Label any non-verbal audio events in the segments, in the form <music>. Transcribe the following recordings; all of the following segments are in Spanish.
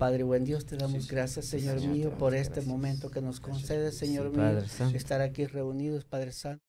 Padre buen Dios, te damos gracias, Señor mío, por este momento que nos concedes, Señor mío, estar aquí reunidos, Padre Santo.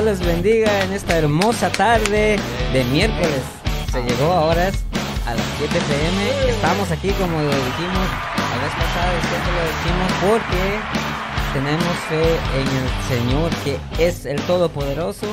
Dios les bendiga en esta hermosa tarde de miércoles. Se llegó ahora a las 7 pm. Estamos aquí como lo dijimos la vez pasada, siempre lo decimos porque tenemos fe en el Señor que es el Todopoderoso.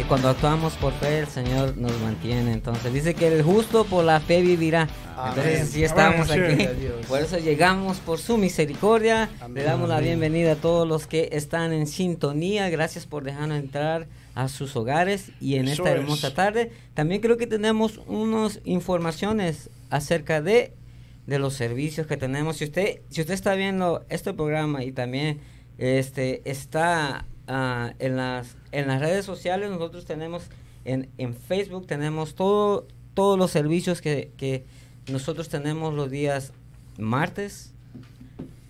Y cuando actuamos por fe, el Señor nos mantiene. Entonces dice que el justo por la fe vivirá. Entonces sí estamos aquí. Por eso llegamos por su misericordia. Le damos la bienvenida a todos los que están en sintonía. Gracias por dejarnos entrar a sus hogares y en esta hermosa tarde. También creo que tenemos unas informaciones acerca de, de los servicios que tenemos. Si usted, si usted está viendo este programa y también este, está uh, en, las, en las redes sociales, nosotros tenemos en, en Facebook, tenemos todo, todos los servicios que, que nosotros tenemos los días martes,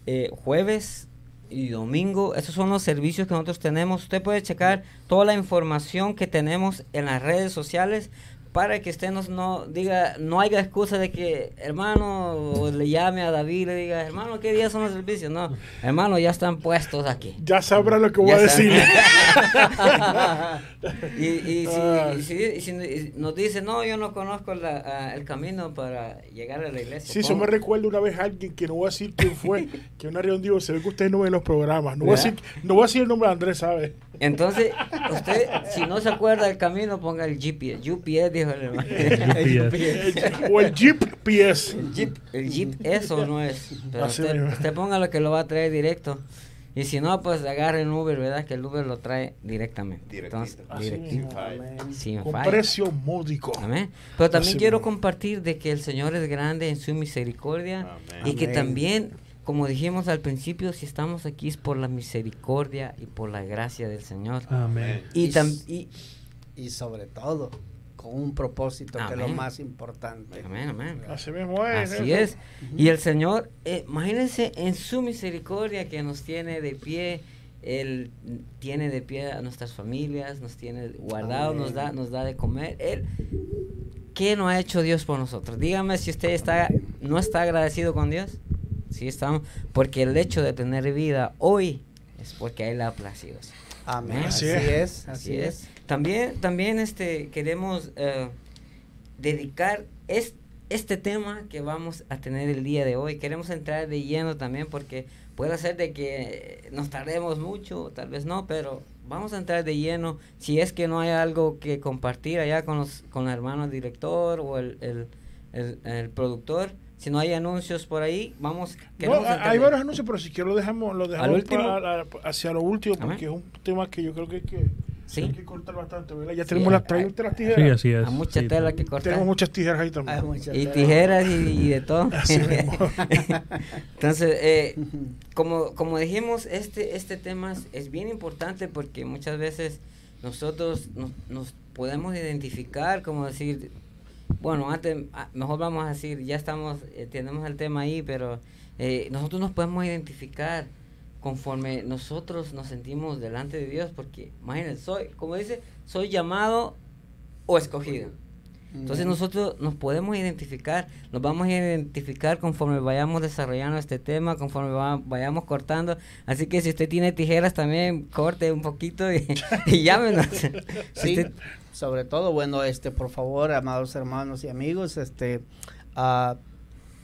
eh, jueves y domingo. Esos son los servicios que nosotros tenemos. Usted puede checar toda la información que tenemos en las redes sociales para que usted nos no diga, no haya excusa de que hermano le llame a David y le diga, hermano, ¿qué días son los servicios? No, hermano, ya están puestos aquí. Ya sabrá lo que voy a decir. <laughs> y, ah. si, nos dice, no, yo no conozco el camino para llegar a la iglesia. Sí, eso me recuerda una vez a alguien que no voy a decir quién fue, que una reunión dijo, se ve que ustedes no ven los programas. No voy, a decir, no voy a decir el nombre de Andrés, ¿sabe? Entonces, usted, si no se acuerda del camino, ponga el GPS. GPS, dijo el hermano. El o el GPS. El Jeep, el Jeep, eso no es. Pero usted, usted ponga lo que lo va a traer directo. Y si no, pues agarre un Uber, ¿verdad? Que el Uber lo trae directamente. Entonces, directito. Sin Con precio módico. Amén. Pero también quiero compartir de que el Señor es grande en su misericordia y que también como dijimos al principio, si estamos aquí es por la misericordia y por la gracia del Señor. Amén. Y, y, sobre todo, con un propósito que es lo más importante. Amén, amén. Así mismo es. Así es. Y el Señor, eh, imagínense en su misericordia que nos tiene de pie. Él tiene de pie a nuestras familias, nos tiene guardado, nos da, nos da de comer. Él, ¿qué no ha hecho Dios por nosotros? Dígame si usted está, no está agradecido con Dios. Sí estamos, porque el hecho de tener vida hoy es porque a él ha placido. Amén. Así, es, así es. También, también este, queremos eh, dedicar este tema que vamos a tener el día de hoy. Queremos entrar de lleno también porque puede ser de que nos tardemos mucho, tal vez no, pero vamos a entrar de lleno. Si es que no hay algo que compartir allá con, los, con el hermano director o el, el, el, el productor, si no hay anuncios por ahí, vamos. No, hay varios anuncios, pero si quiero lo dejamos, lo dejamos hacia lo último, porque es un tema que yo creo que hay que, hay que cortar bastante, ¿verdad? Ya tenemos las, las, tijeras. Sí, así es. Hay mucha tela que cortar. Tenemos muchas tijeras ahí también. Y tijeras y, de todo. <laughs> <laughs> Entonces, eh, como, como dijimos, este, este tema es, bien importante porque muchas veces nosotros nos, nos podemos identificar, como decir, bueno, antes, ah, mejor vamos a decir, ya estamos, eh, tenemos el tema ahí, pero eh, nosotros nos podemos identificar conforme nosotros nos sentimos delante de Dios, porque imagínense, soy, como dice, soy llamado o escogido. Entonces nosotros nos podemos identificar, nos vamos a identificar conforme vayamos desarrollando este tema, conforme vayamos cortando. Así que si usted tiene tijeras también, corte un poquito y, <laughs> y llámenos. sí, sobre todo, bueno, este, por favor, amados hermanos y amigos, este, uh,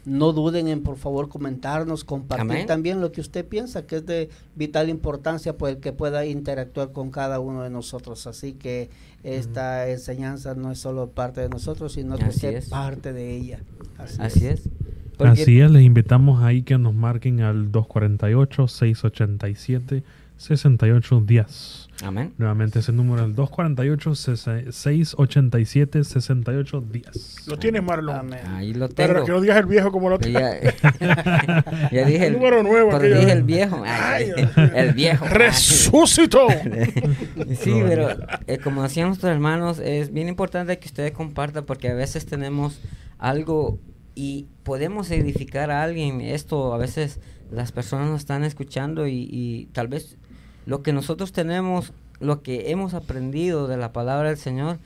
no duden en, por favor, comentarnos, compartir también lo que usted piensa que es de vital importancia, pues el que pueda interactuar con cada uno de nosotros. Así que esta enseñanza no es solo parte de nosotros, sino que usted es parte de ella. Así, es. Así es, les invitamos ahí que nos marquen al 248 687 68 días. Amén. Nuevamente ese número el 248-687-68 días. Lo tienes, Marlon. Ahí lo tengo. Pero que no digas el viejo como lo tengo. <laughs> Ya, <laughs> dije el, número nuevo. Pero dije el viejo. <laughs> el viejo. ¡Resucitó! sí, pero eh, como decían nuestros hermanos, es bien importante que ustedes compartan porque a veces tenemos algo y podemos edificar a alguien. Esto a veces las personas nos están escuchando y, y tal vez lo que nosotros tenemos, lo que hemos aprendido de la palabra del Señor,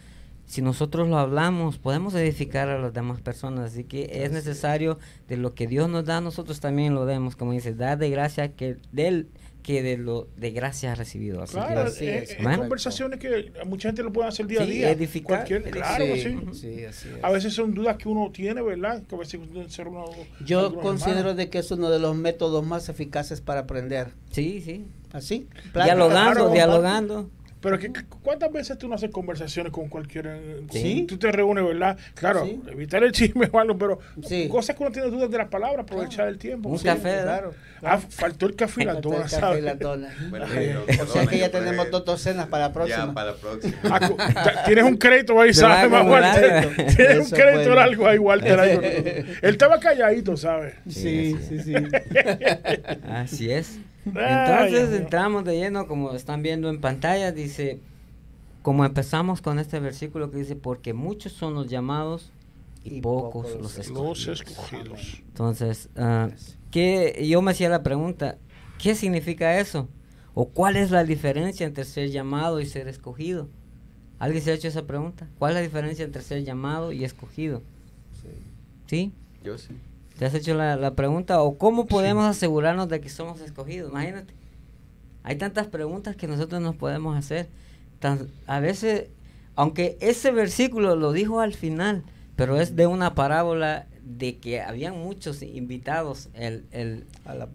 si nosotros lo hablamos, podemos edificar a las demás personas. Así que es necesario de lo que Dios nos da, nosotros también lo demos, como dice, dar de gracia que del que de lo de gracia ha recibido. Así claro, eh, eh, conversaciones que mucha gente lo puede hacer día a día. Edificar. claro, sí. A veces son dudas que uno tiene, ¿verdad? Que a veces ser uno, Yo considero de que es uno de los métodos más eficaces para aprender. Sí, sí. Así. Dialogando, dialogando. Pero que, ¿cuántas veces tú no haces conversaciones con cualquiera? ¿Sí? Tú te reúnes, ¿verdad? Claro, evitar el chisme o algo, pero cosas que uno tiene dudas de las palabras, aprovechar el tiempo. Un café, claro. Ah, faltó el café y la dona, ¿sabes? La dona. <laughs> o sea que ya tenemos dos docenas para la próxima. Ya, para la próxima. Ah, tienes un crédito ahí, ¿sabes? Walter. Tienes un crédito o algo ahí, Walter. <laughs> Él estaba calladito, ¿sabes? Sí, sí, sí. <laughs> Así es. Entonces entramos de lleno, como están viendo en pantalla, dice, como empezamos con este versículo que dice, porque muchos son los llamados y, pocos, los, escogidos. Entonces, uh, yo me hacía la pregunta, ¿qué significa eso? ¿O cuál es la diferencia entre ser llamado y ser escogido? ¿Alguien se ha hecho esa pregunta? ¿Cuál es la diferencia entre ser llamado y escogido? Sí. ¿Sí? Yo sí. ¿Te has hecho la, pregunta? ¿O cómo podemos asegurarnos de que somos escogidos? Imagínate. Hay tantas preguntas que nosotros nos podemos hacer. a veces, aunque ese versículo lo dijo al final, pero es de una parábola de que habían muchos invitados. Él, él,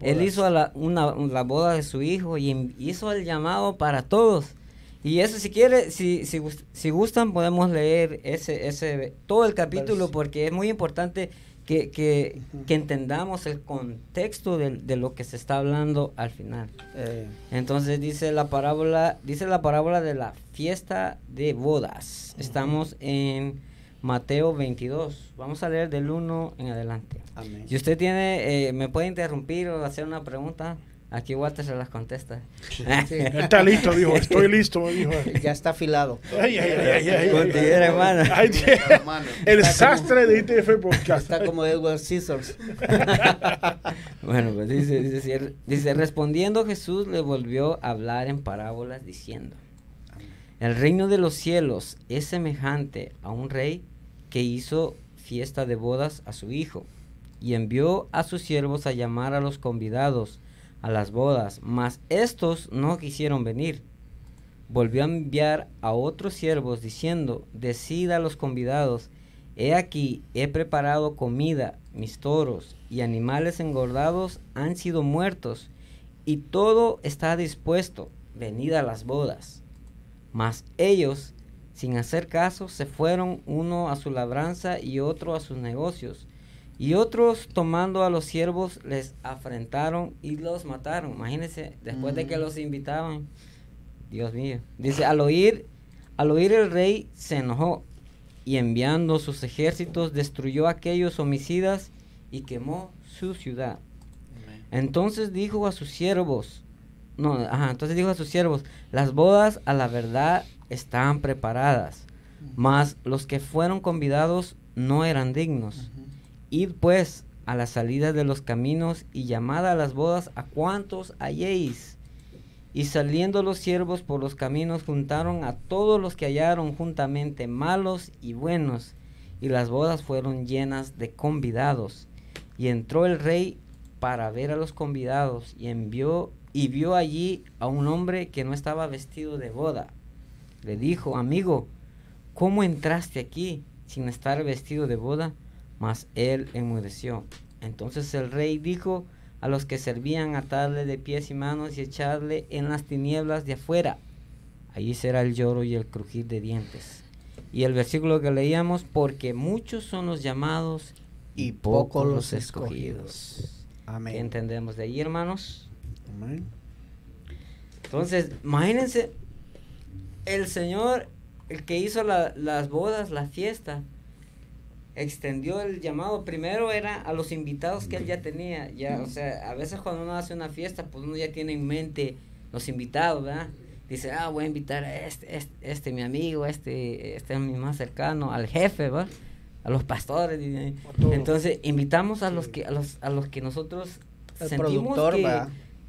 él hizo la, una, la boda de su hijo y hizo el llamado para todos. Y eso si quiere, si, si, si gustan podemos leer ese, ese todo el capítulo porque es muy importante que, que, que, entendamos el contexto de, de, lo que se está hablando al final. Eh. Entonces dice la parábola, dice la parábola de la fiesta de bodas. Estamos en Mateo 22. Vamos a leer del 1 en adelante. Si usted tiene, eh, me puede interrumpir o hacer una pregunta. Aquí Walter se las contesta. <laughs> Está listo, dijo. Estoy listo, dijo. Ya está afilado. Ay, ay, ay, ay, hermano. el sastre de ITF Podcast. Está como Edward Scissors. <laughs> bueno, pues dice, dice, dice, respondiendo Jesús le volvió a hablar en parábolas diciendo, el reino de los cielos es semejante a un rey que hizo fiesta de bodas a su hijo y envió a sus siervos a llamar a los convidados a las bodas, mas estos no quisieron venir. Volvió a enviar a otros siervos diciendo, decida a los convidados, he aquí, he preparado comida, mis toros y animales engordados han sido muertos, y todo está dispuesto, venid a las bodas. Mas ellos, sin hacer caso, se fueron uno a su labranza y otro a sus negocios, Y otros tomando a los siervos les afrentaron y los mataron. Imagínense, después de que mm. los invitaban. Dios mío. Dice, al oír, al oír el rey se enojó y enviando sus ejércitos destruyó a aquellos homicidas y quemó su ciudad. Entonces dijo a sus siervos, no, ajá, entonces dijo a sus siervos, las bodas a la verdad estaban preparadas, mas los que fueron convidados no eran dignos. Id pues a la salida de los caminos y llamad a las bodas a cuantos halléis. Y saliendo los siervos por los caminos juntaron a todos los que hallaron juntamente, malos y buenos, y las bodas fueron llenas de convidados. Y entró el rey para ver a los convidados y envió y vio allí a un hombre que no estaba vestido de boda. Le dijo, amigo, ¿cómo entraste aquí sin estar vestido de boda? Mas él enmudeció. Entonces el rey dijo a los que servían atarle de pies y manos y echarle en las tinieblas de afuera. Allí será el lloro y el crujir de dientes. Y el versículo que leíamos, porque muchos son los llamados y pocos los escogidos. Amén. entendemos de ahí, hermanos? Entonces, imagínense, el Señor, el que hizo las bodas, la fiesta, extendió el llamado. Primero era a los invitados que él ya tenía. Ya, o sea, a veces cuando uno hace una fiesta, pues uno ya tiene en mente los invitados, ¿verdad? Dice, ah, voy a invitar a este, este, este mi amigo, este, este es mi más cercano, al jefe, ¿verdad? A los pastores. Entonces, invitamos a los que, a los, a los que nosotros sentimos que,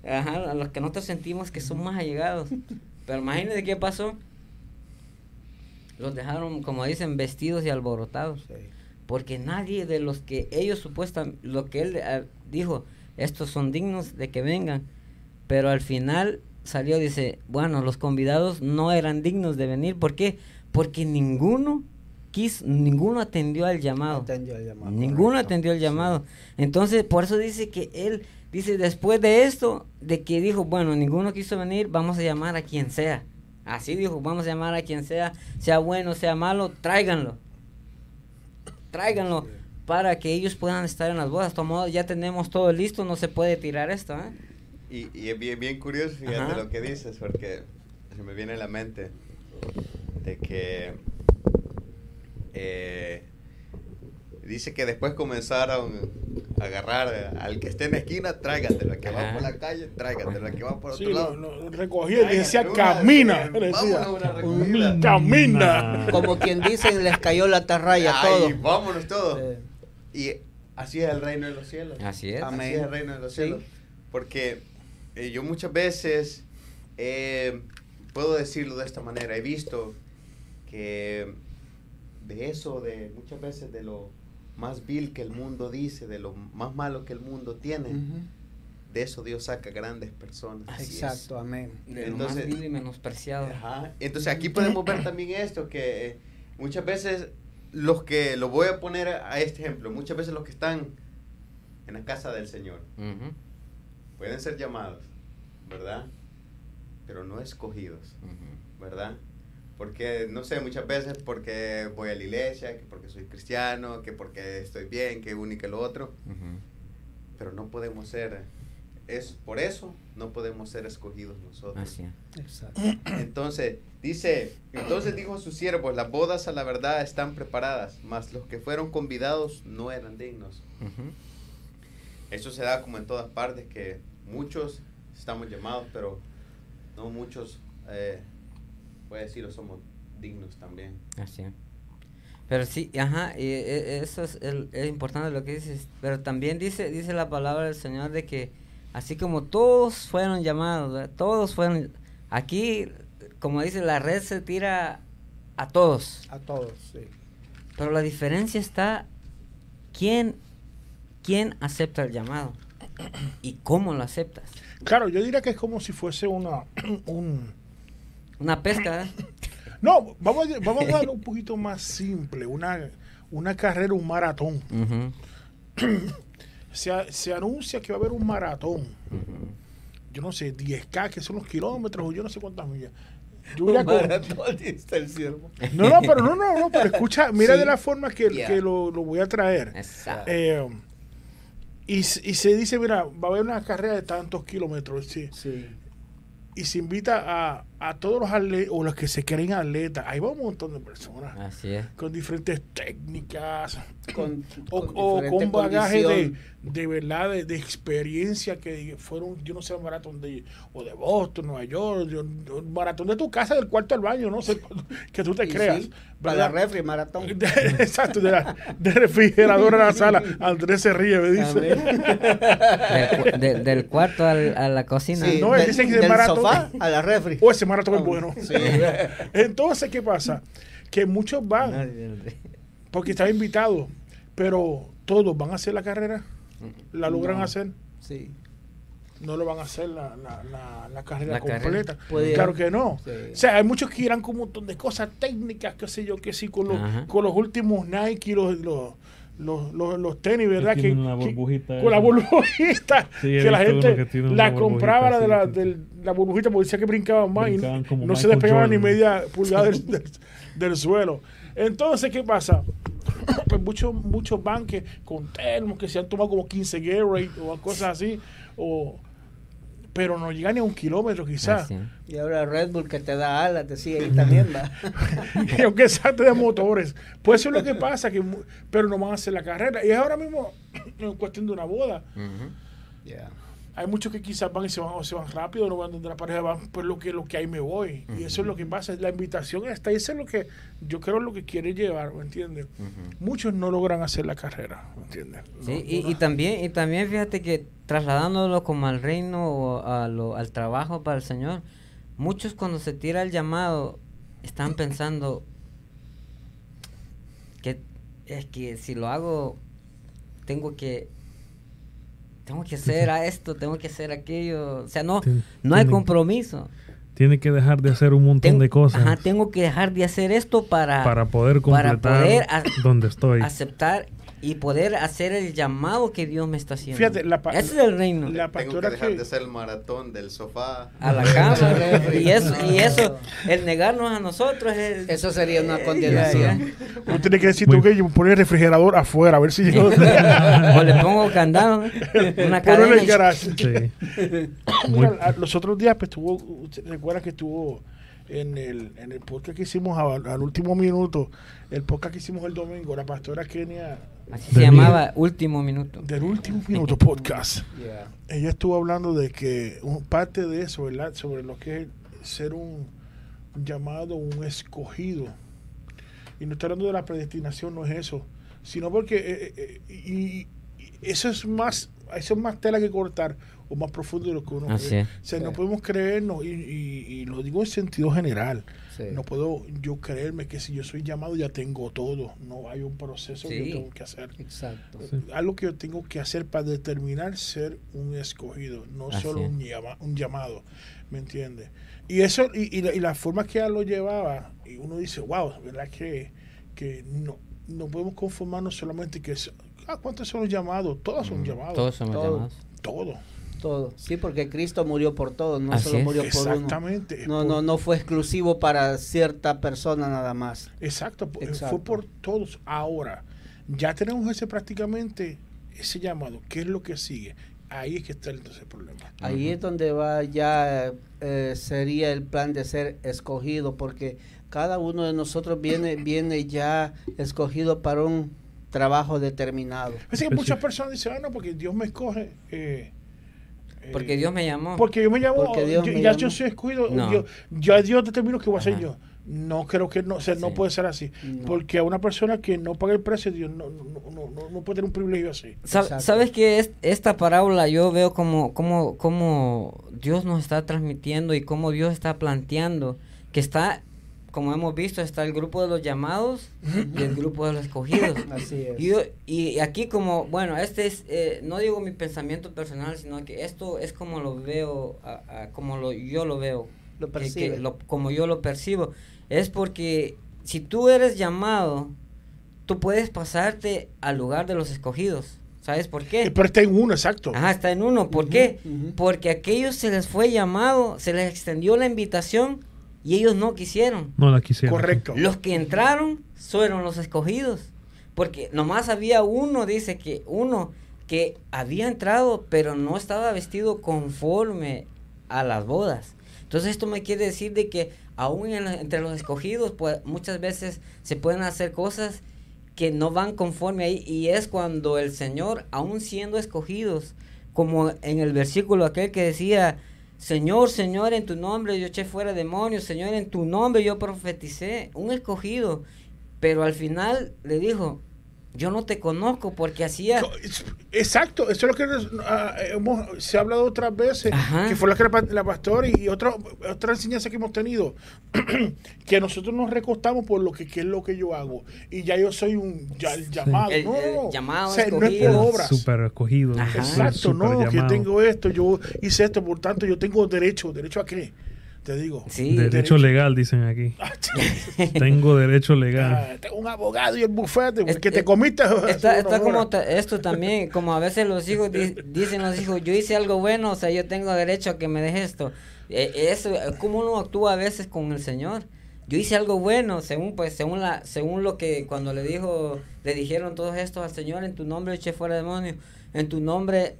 Ajá, a los que nosotros sentimos que son más allegados. Pero imagínense qué pasó. Los dejaron, como dicen, vestidos y alborotados. Porque nadie de los que ellos supuestan, lo que él ah, dijo, estos son dignos de que vengan. Pero al final salió, dice, bueno, los convidados no eran dignos de venir. ¿Por qué? Porque ninguno quiso, ninguno atendió al llamado. Atendió llamado ninguno atendió el llamado. Entonces, por eso dice que él Dice, después de esto, de que dijo, bueno, ninguno quiso venir, vamos a llamar a quien sea. Así dijo, vamos a llamar a quien sea, sea bueno, sea malo, tráiganlo. Tráiganlo para que ellos puedan estar en las bodas. Tomado, ya tenemos todo listo, no se puede tirar esto. ¿eh? Y, y es bien, bien curioso, fíjate lo que dices, porque se me viene a la mente de que eh, dice que después comenzaron agarrar al que esté en la esquina, tráigatelo, al que va por la calle, tráigatelo, al que va por otro lado. Lo, recogía y decía, camina. camina. Como quien dice, les cayó la tarraya a todos. vámonos todos. Y así es el reino de los cielos. Así es. Así es el reino de los cielos. Porque eh, yo muchas veces eh, puedo decirlo de esta manera, he visto que de eso, de muchas veces de lo más vil que el mundo dice, de lo más malo que el mundo tiene, de eso Dios saca grandes personas. Exacto, amén. De Entonces, lo más vil y menospreciado. Entonces aquí podemos ver <clears throat> también esto, que eh, muchas veces los que, lo voy a poner a este ejemplo, muchas veces los que están en la casa del Señor pueden ser llamados, ¿verdad? Pero no escogidos, ¿verdad? Porque, no sé, muchas veces porque voy a la iglesia, que porque soy cristiano, que porque estoy bien, que uno y que lo otro. Pero no podemos ser, es por eso no podemos ser escogidos nosotros. Así Exacto. Entonces, dice, entonces dijo a sus siervos, las bodas a la verdad están preparadas, mas los que fueron convidados no eran dignos. Eso se da como en todas partes, que muchos estamos llamados, pero no muchos... Eh, puede decirlo, somos dignos también. Así Pero sí, ajá, y e, eso es, es importante lo que dices, pero también dice, dice la palabra del Señor de que así como todos fueron llamados, todos fueron, aquí, como dice, la red se tira a todos. A todos, sí. Pero la diferencia está, ¿quién, quién acepta el llamado? ¿Y cómo lo aceptas? Claro, yo diría que es como si fuese una, <clears throat> un, una pesca. ¿eh? <laughs> No, vamos a, vamos a un poquito más simple, una, una carrera, un maratón. <clears throat> se, anuncia que va a haber un maratón. Yo no sé, 10K, que son los kilómetros, o yo no sé cuántas millas. Yo voy a el ciervo. No, no, pero no, no, no, pero escucha, <laughs> mira de la forma que, que lo, lo, voy a traer. Eh, y, y, se dice, mira, va a haber una carrera de tantos kilómetros, sí. sí y se invita a, a todos los atletas o los que se creen atletas. Ahí va un montón de personas. Así es. Con diferentes técnicas. Con, o, con bagaje de, de, verdad, de, experiencia que fueron, yo no sé, un maratón de, o de Boston, Nueva York, un maratón de tu casa, del cuarto al baño, no sé, que tú te creas. para la refri, maratón. exacto, de, la, de refrigerador a la sala. Andrés se ríe, me dice. del cuarto al, a la cocina. no, él dice que del maratón a la refri. O ese maratón es bueno. <laughs> Entonces, ¿qué pasa? Que muchos van porque están invitados, pero todos van a hacer la carrera. ¿La logran hacer? Sí. No lo van a hacer la, la, carrera completa. Claro que no. O sea, hay muchos que irán con un montón de cosas técnicas, qué sé yo, que sí, con los, con los últimos Nike, los, los los, los, los tenis, ¿verdad? Que, con la burbujita, <laughs> que la gente la compraba la de la, de la burbujita porque decía que brincaban más y no, se despegaban ni media <laughs> pulgada del, del, suelo. Entonces, ¿qué pasa? <coughs> pues muchos muchos banques con termos que se han tomado como 15 Gatorade o cosas así, o pero no llega ni a un kilómetro quizás. Y ahora Red Bull que te da alas, te sigue ahí también, va. <laughs> y aunque salte de motores. Pues eso es lo que pasa, que, pero no van a hacer la carrera. Y es ahora mismo <clears throat> en cuestión de una boda hay muchos que quizás van y se van, se van rápido, no van donde la pareja, van pues lo que, lo que hay me voy. Y eso es lo que pasa. La invitación está y eso es lo que yo creo lo que quiere llevar, ¿me entiendes? Muchos no logran hacer la carrera, ¿me entiendes? sí, y, también, y también fíjate que trasladándolo como al reino o a lo, al trabajo para el Señor, muchos cuando se tira el llamado están <laughs> pensando que es que si lo hago tengo que tengo que hacer a esto, tengo que hacer aquello. O sea, no, no hay compromiso. Tiene que dejar de hacer un montón de cosas. Ajá, tengo que dejar de hacer esto para, para poder completar para poder donde estoy. Aceptar y poder hacer el llamado que Dios me está haciendo. Fíjate, la Ese es el reino. La Tengo que dejar de hacer el maratón del sofá a la <laughs> cama. y eso, y <laughs> eso, el negarnos a nosotros es, <laughs> eso sería una condenación. Uno tiene que decir tú que poner el refrigerador afuera a ver si yo o le pongo candado, una cadena. el garage. Sí. los otros días pues tuvo, recuerda que estuvo en el, en el podcast que hicimos al, último minuto, el podcast que hicimos el domingo, la pastora Kenia. Así se llamaba Último Minuto. Del Último Minuto Podcast. Ella estuvo hablando de que parte de eso, ¿verdad? Sobre lo que es ser un llamado, un escogido. Y no estoy hablando de la predestinación, no es eso. Sino porque eh, eh, eh, y, eso es más eso es más tela que cortar o más profundo de lo que uno cree. O sea, no podemos creernos, y, y, lo digo en sentido general, no puedo yo creerme que si yo soy llamado ya tengo todo. No hay un proceso que yo tengo que hacer. Exacto. Algo que yo tengo que hacer para determinar ser un escogido, no solo un, un llamado. ¿Me entiendes? Y eso, y, y, la, forma que ella lo llevaba, y uno dice, wow, ¿verdad que, que no, no podemos conformarnos solamente que ah, ¿cuántos son los llamados? Todos son llamados. Todos son llamados. Todo todo. Sí, porque Cristo murió por todos, no solo murió por uno. Exactamente. No, no, no fue exclusivo para cierta persona nada más. Exacto, fue por todos. Ahora, ya tenemos ese prácticamente, ese llamado. ¿Qué es lo que sigue? Ahí es que está entonces el problema. Ahí es donde va ya, eh, sería el plan de ser escogido, porque cada uno de nosotros viene, <coughs> viene ya escogido para un trabajo determinado. Es que muchas personas dicen, ah, no, porque Dios me escoge. Eh, porque Dios me llamó. Porque Dios me llamó. ya yo soy escogido. ya Dios determinó que voy a ser yo. No creo que no, o sea, no puede ser así. Porque a una persona que no paga el precio, Dios no, no, no, puede tener un privilegio así. ¿Sabes que es, esta parábola yo veo como, como, como Dios nos está transmitiendo y cómo Dios está planteando que está como hemos visto, está el grupo de los llamados y el grupo de los escogidos. <laughs> Así es. Y, aquí como, bueno, este es, eh, no digo mi pensamiento personal, sino que esto es como lo veo, como lo, yo lo veo. Lo percibo. como yo lo percibo. Es porque si tú eres llamado, tú puedes pasarte al lugar de los escogidos. ¿Sabes por qué? Pero está en uno, exacto. Ajá, está en uno. ¿Por qué? Porque a aquellos se les fue llamado, se les extendió la invitación y ellos no quisieron. No la quisieron. Correcto. Los que entraron fueron los escogidos. Porque nomás había uno, dice que uno que había entrado, pero no estaba vestido conforme a las bodas. Entonces esto me quiere decir de que aún entre los escogidos, pues muchas veces se pueden hacer cosas que no van conforme ahí y es cuando el Señor, aún siendo escogidos, como en el versículo aquel que decía, Señor, Señor, en tu nombre yo eché fuera demonios, Señor, en tu nombre yo profeticé, un escogido, pero al final le dijo, yo no te conozco porque hacía... Exacto, eso es lo que ah, hemos, se ha hablado otras veces, que fue la que la, pastora y otra, otra enseñanza que hemos tenido, <clears throat> que nosotros nos recostamos por lo que, es lo que yo hago. Y ya yo soy un llamado. no, llamado no es por obras. Super escogido. Exacto, no, que tengo esto, yo hice esto, por tanto yo tengo derecho. ¿Derecho a qué? Te digo. derecho, legal, dicen aquí. Ah, <laughs> tengo derecho legal. Ah, tengo un abogado y el bufete, que te comiste. <laughs> Está, como esto también, como a veces los hijos dicen los hijos, yo hice algo bueno, o sea, yo tengo derecho a que me deje esto. E, eso, como uno actúa a veces con el Señor. Yo hice algo bueno, según pues según la según lo que cuando le dijo le dijeron todos estos al Señor en tu nombre eché fuera demonio, en tu nombre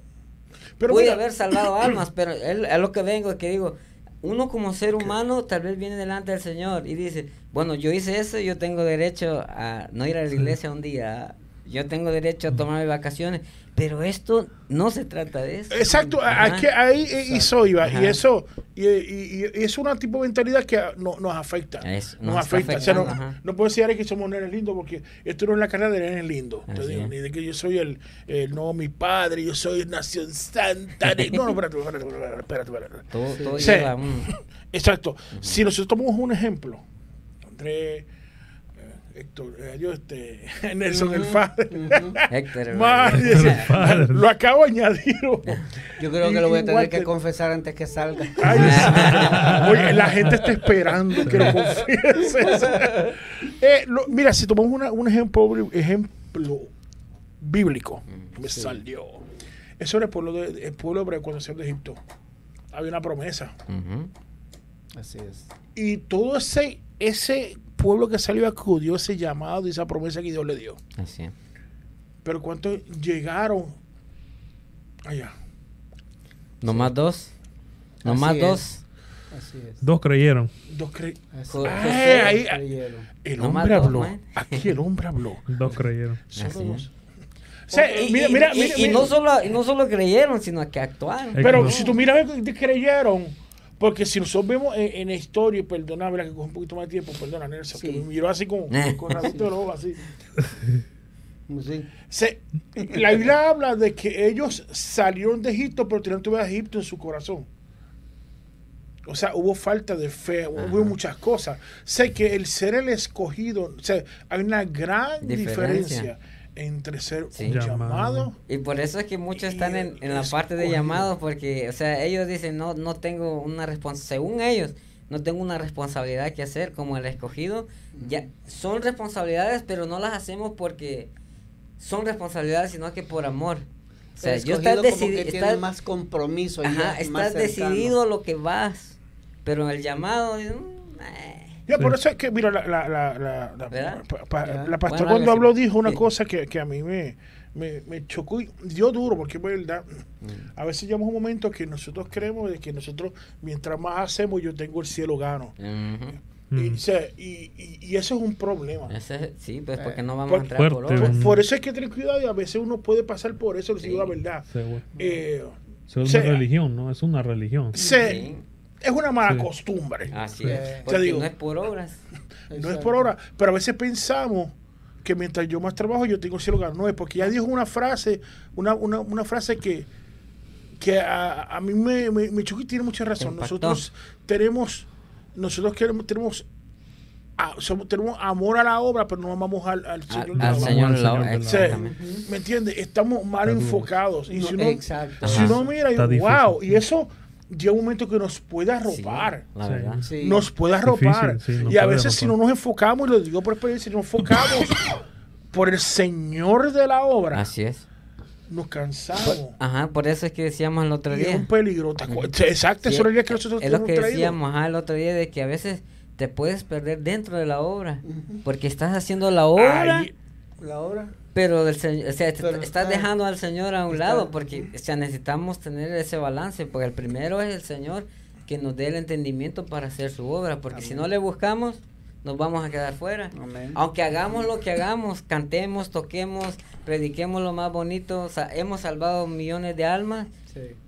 pero pude haber salvado <coughs> almas, pero es lo que vengo que digo, uno como ser humano tal vez viene delante del Señor y dice, bueno, yo hice eso, yo tengo derecho a no ir a la iglesia un día, yo tengo derecho a tomar vacaciones, pero esto no se trata de eso. Exacto, aquí, ahí hizo iba, y eso y, es una tipo de mentalidad que no, nos afecta. nos, afecta. O sea, no, no puedo decir que somos nenes lindos porque esto no es la carrera de nenes lindos. ni de que yo soy el, no, mi padre, yo soy nación santa. no, no, espérate, espérate, espérate. espérate, Todo, todo Exacto. Si nosotros tomamos un ejemplo, Andrés Héctor, eh, yo este, <laughs> Nelson el padre. <laughs> Héctor, el Lo acabo de añadir. <laughs> Yo creo que lo voy a tener que confesar antes que salga. oye, la gente está esperando que lo confieses. Eh, mira, si tomamos un ejemplo, ejemplo bíblico, me salió. Eso era el pueblo, de, el pueblo hebreo cuando se de Egipto. Había una promesa. Así es. Y todo ese, ese pueblo que salió acudió ese llamado y esa promesa que Dios le dio. Así Pero ¿cuántos llegaron allá? No más dos. No más dos. Así es. Dos creyeron. Dos creyeron. El hombre habló. Aquí el hombre habló. Dos creyeron. y, no solo, y no solo creyeron, sino que actuaron. Pero si tú miras, creyeron porque si nosotros vemos en, la historia, perdona, que coge un poquito más de tiempo, perdona, Nelson, que me miró así como <laughs> con rabito de los así. Se, la Biblia habla de que ellos salieron de Egipto, pero tenían todavía Egipto en su corazón. O sea, hubo falta de fe, hubo muchas cosas. Sé que el ser el escogido, o sea, hay una gran diferencia entre ser un llamado. Y por eso es que muchos están en, la parte de llamado, porque, o sea, ellos dicen, no, no tengo una responsabilidad, según ellos, no tengo una responsabilidad que hacer como el escogido. Ya, son responsabilidades, pero no las hacemos porque son responsabilidades, sino que por amor. O sea, yo estás decidido. más compromiso. Ajá, estás decidido lo que vas, pero el llamado. Ya, por eso es que, mira, la, la, la, la, la pastora cuando habló dijo una cosa que, que, a mí me, me, me, chocó y dio duro, porque es verdad. Mm. A veces llegamos un momento que nosotros creemos de que nosotros, mientras más hacemos, yo tengo el cielo gano. y, y, y, eso es un problema. sí, pues porque no vamos a entrar por, por, por, eso hay que tener cuidado y a veces uno puede pasar por eso, si digo la verdad. Eh, es una religión, ¿no? Es una religión. Sí es una mala costumbre. Así es. no es por obras. no es por obras, pero a veces pensamos que mientras yo más trabajo yo tengo cielo No es porque ya dijo una frase, una, una, una frase que, que a, a mí me, me, me y tiene mucha razón. Nosotros tenemos, nosotros queremos, tenemos tenemos amor a la obra, pero no amamos al, al Señor. Al, Señor, la ¿Me entiendes? Estamos mal enfocados. Y si uno, si uno mira, y, wow, y eso llega un momento que nos puede arropar. Nos puede arropar. y a veces si no nos enfocamos, y lo digo por experiencia, si nos enfocamos <coughs> por el Señor de la obra. Así es. nos cansamos. ajá, por eso es que decíamos el otro día. Es un peligro. Exacto, eso es que nosotros Es lo que decíamos el otro día de que a veces te puedes perder dentro de la obra. Porque estás haciendo la obra. la obra. Pero, o sea, estás dejando al Señor a un lado porque o sea, necesitamos tener ese balance. Porque el primero es el Señor que nos dé el entendimiento para hacer su obra. Porque si no le buscamos, nos vamos a quedar fuera. Aunque hagamos lo que hagamos, cantemos, toquemos, prediquemos lo más bonito, o sea, hemos salvado millones de almas,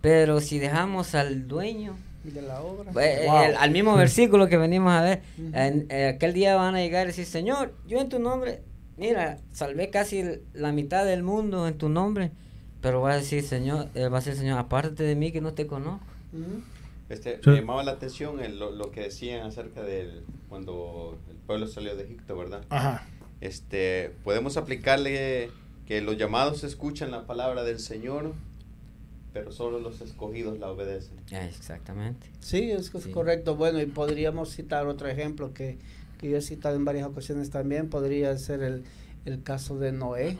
pero si dejamos al dueño de la obra, pues, al mismo versículo que venimos a ver, en, eh, aquel día van a llegar y decir, Señor, yo en tu nombre, mira, salvé casi la mitad del mundo en tu nombre, pero va a decir, Señor, eh, va a decir, Señor, apártate de mí que no te conozco. Este, me llamaba la atención lo, lo, que decían acerca del cuando el pueblo salió de Egipto, ¿verdad? Ajá. Este, podemos aplicarle que los llamados escuchan la palabra del Señor, pero solo los escogidos la obedecen. Exactamente. Sí, es, correcto. Bueno, y podríamos citar otro ejemplo que, que, yo he citado en varias ocasiones también, podría ser el, el caso de Noé.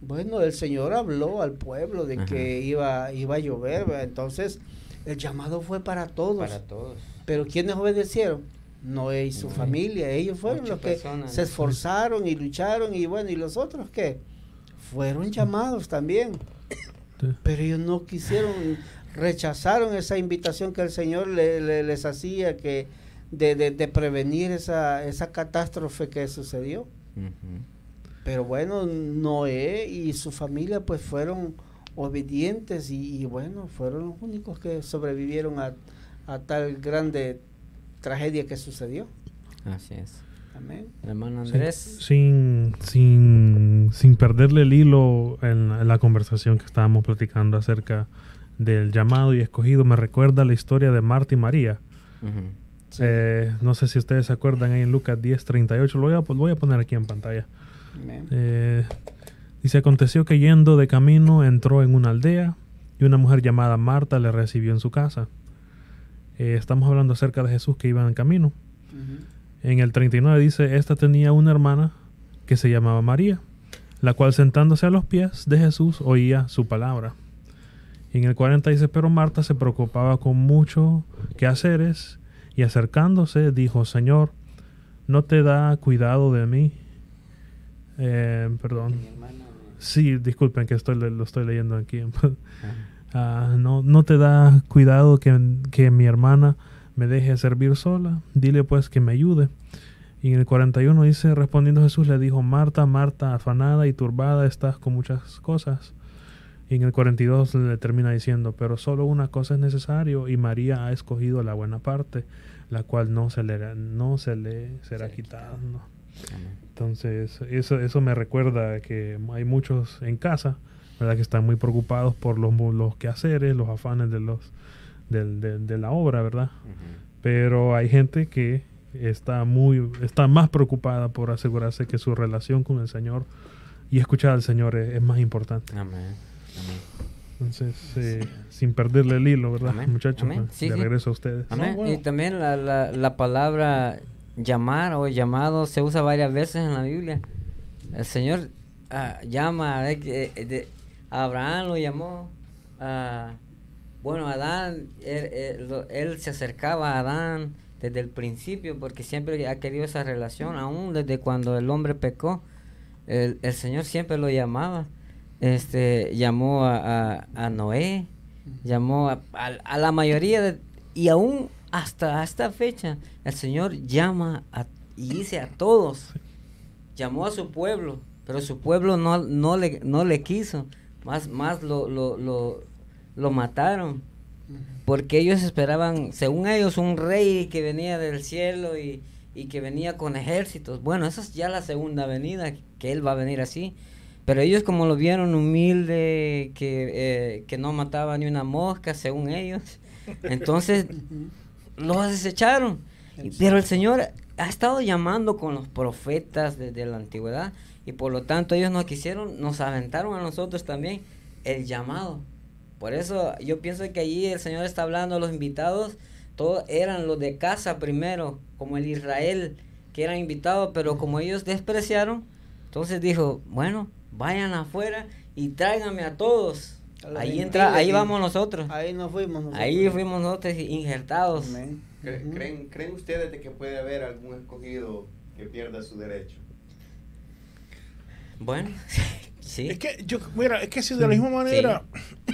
Bueno, el Señor habló al pueblo de que iba, iba a llover, entonces el llamado fue para todos. Para todos. Pero ¿quiénes obedecieron? Noé y su familia, ellos fueron los que se esforzaron y lucharon y bueno, ¿y los otros qué? Fueron llamados también. Pero ellos no quisieron, rechazaron esa invitación que el Señor les hacía que de, de, prevenir esa, esa catástrofe que sucedió. Pero bueno, Noé y su familia pues fueron obedientes y, bueno, fueron los únicos que sobrevivieron a, tal grande tragedia que sucedió. Así es. Amén. Hermano Andrés. Sin, sin, sin perderle el hilo en, la conversación que estábamos platicando acerca del llamado y escogido, me recuerda la historia de Marta y María. Eh, no sé si ustedes se acuerdan ahí en Lucas 10:38, lo voy a, voy a poner aquí en pantalla. Eh, y se aconteció que yendo de camino entró en una aldea y una mujer llamada Marta le recibió en su casa. Eh, estamos hablando acerca de Jesús que iba en camino. En el 39 dice, esta tenía una hermana que se llamaba María, la cual sentándose a los pies de Jesús oía su palabra. Y en el 40 dice, pero Marta se preocupaba con mucho quehaceres y acercándose dijo, Señor, ¿no te da cuidado de mí? Eh, perdón. Sí, disculpen que estoy, lo estoy leyendo aquí. <laughs> Ah, no, no te da cuidado que, que, mi hermana me deje servir sola. Dile pues que me ayude. Y en el 41 dice, respondiendo Jesús le dijo, Marta, Marta, afanada y turbada estás con muchas cosas. Y en el 42 le termina diciendo, pero solo una cosa es necesario y María ha escogido la buena parte, la cual no se le, no se le será quitada. Entonces, eso, eso me recuerda que hay muchos en casa, ¿verdad? Que están muy preocupados por los, los quehaceres, los afanes de, los, de, la obra, ¿verdad? Pero hay gente que está, muy, está más preocupada por asegurarse que su relación con el Señor y escuchar al Señor es, más importante. Amén. Entonces, eh, sin perderle el hilo, ¿verdad, muchachos? de regreso a ustedes. Y también la, la, la palabra llamar o llamado se usa varias veces en la Biblia. El Señor ah, llama, a, Abraham lo llamó, bueno, Adán, él, se acercaba a Adán desde el principio porque siempre ha querido esa relación, aún desde cuando el hombre pecó, el, Señor siempre lo llamaba. Este, llamó a, Noé, llamó a, a, la mayoría de, y aún hasta esta fecha, el Señor llama y dice a todos, llamó a su pueblo, pero su pueblo no, no, le, no le quiso, más, más lo, lo, lo, mataron, porque ellos esperaban, según ellos, un rey que venía del cielo y, que venía con ejércitos. Bueno, esa es ya la segunda venida, que él va a venir así. Pero ellos como lo vieron humilde, que, eh, que no mataba ni una mosca, según ellos, <laughs> entonces los desecharon. Pero el Señor ha estado llamando con los profetas desde la antigüedad y por lo tanto ellos no quisieron, nos aventaron a nosotros también el llamado. Por eso yo pienso que allí el Señor está hablando a los invitados, todos eran los de casa primero, como el Israel, que eran invitados, pero como ellos despreciaron, entonces dijo, bueno, vayan afuera y tráiganme a todos. ahí entra, ahí vamos nosotros. Ahí nos fuimos nosotros. Ahí fuimos nosotros injertados. ¿Creen, ¿Creen ustedes de que puede haber algún escogido que pierda su derecho? Bueno, <laughs> sí. Es que yo, mira, es que si de la misma manera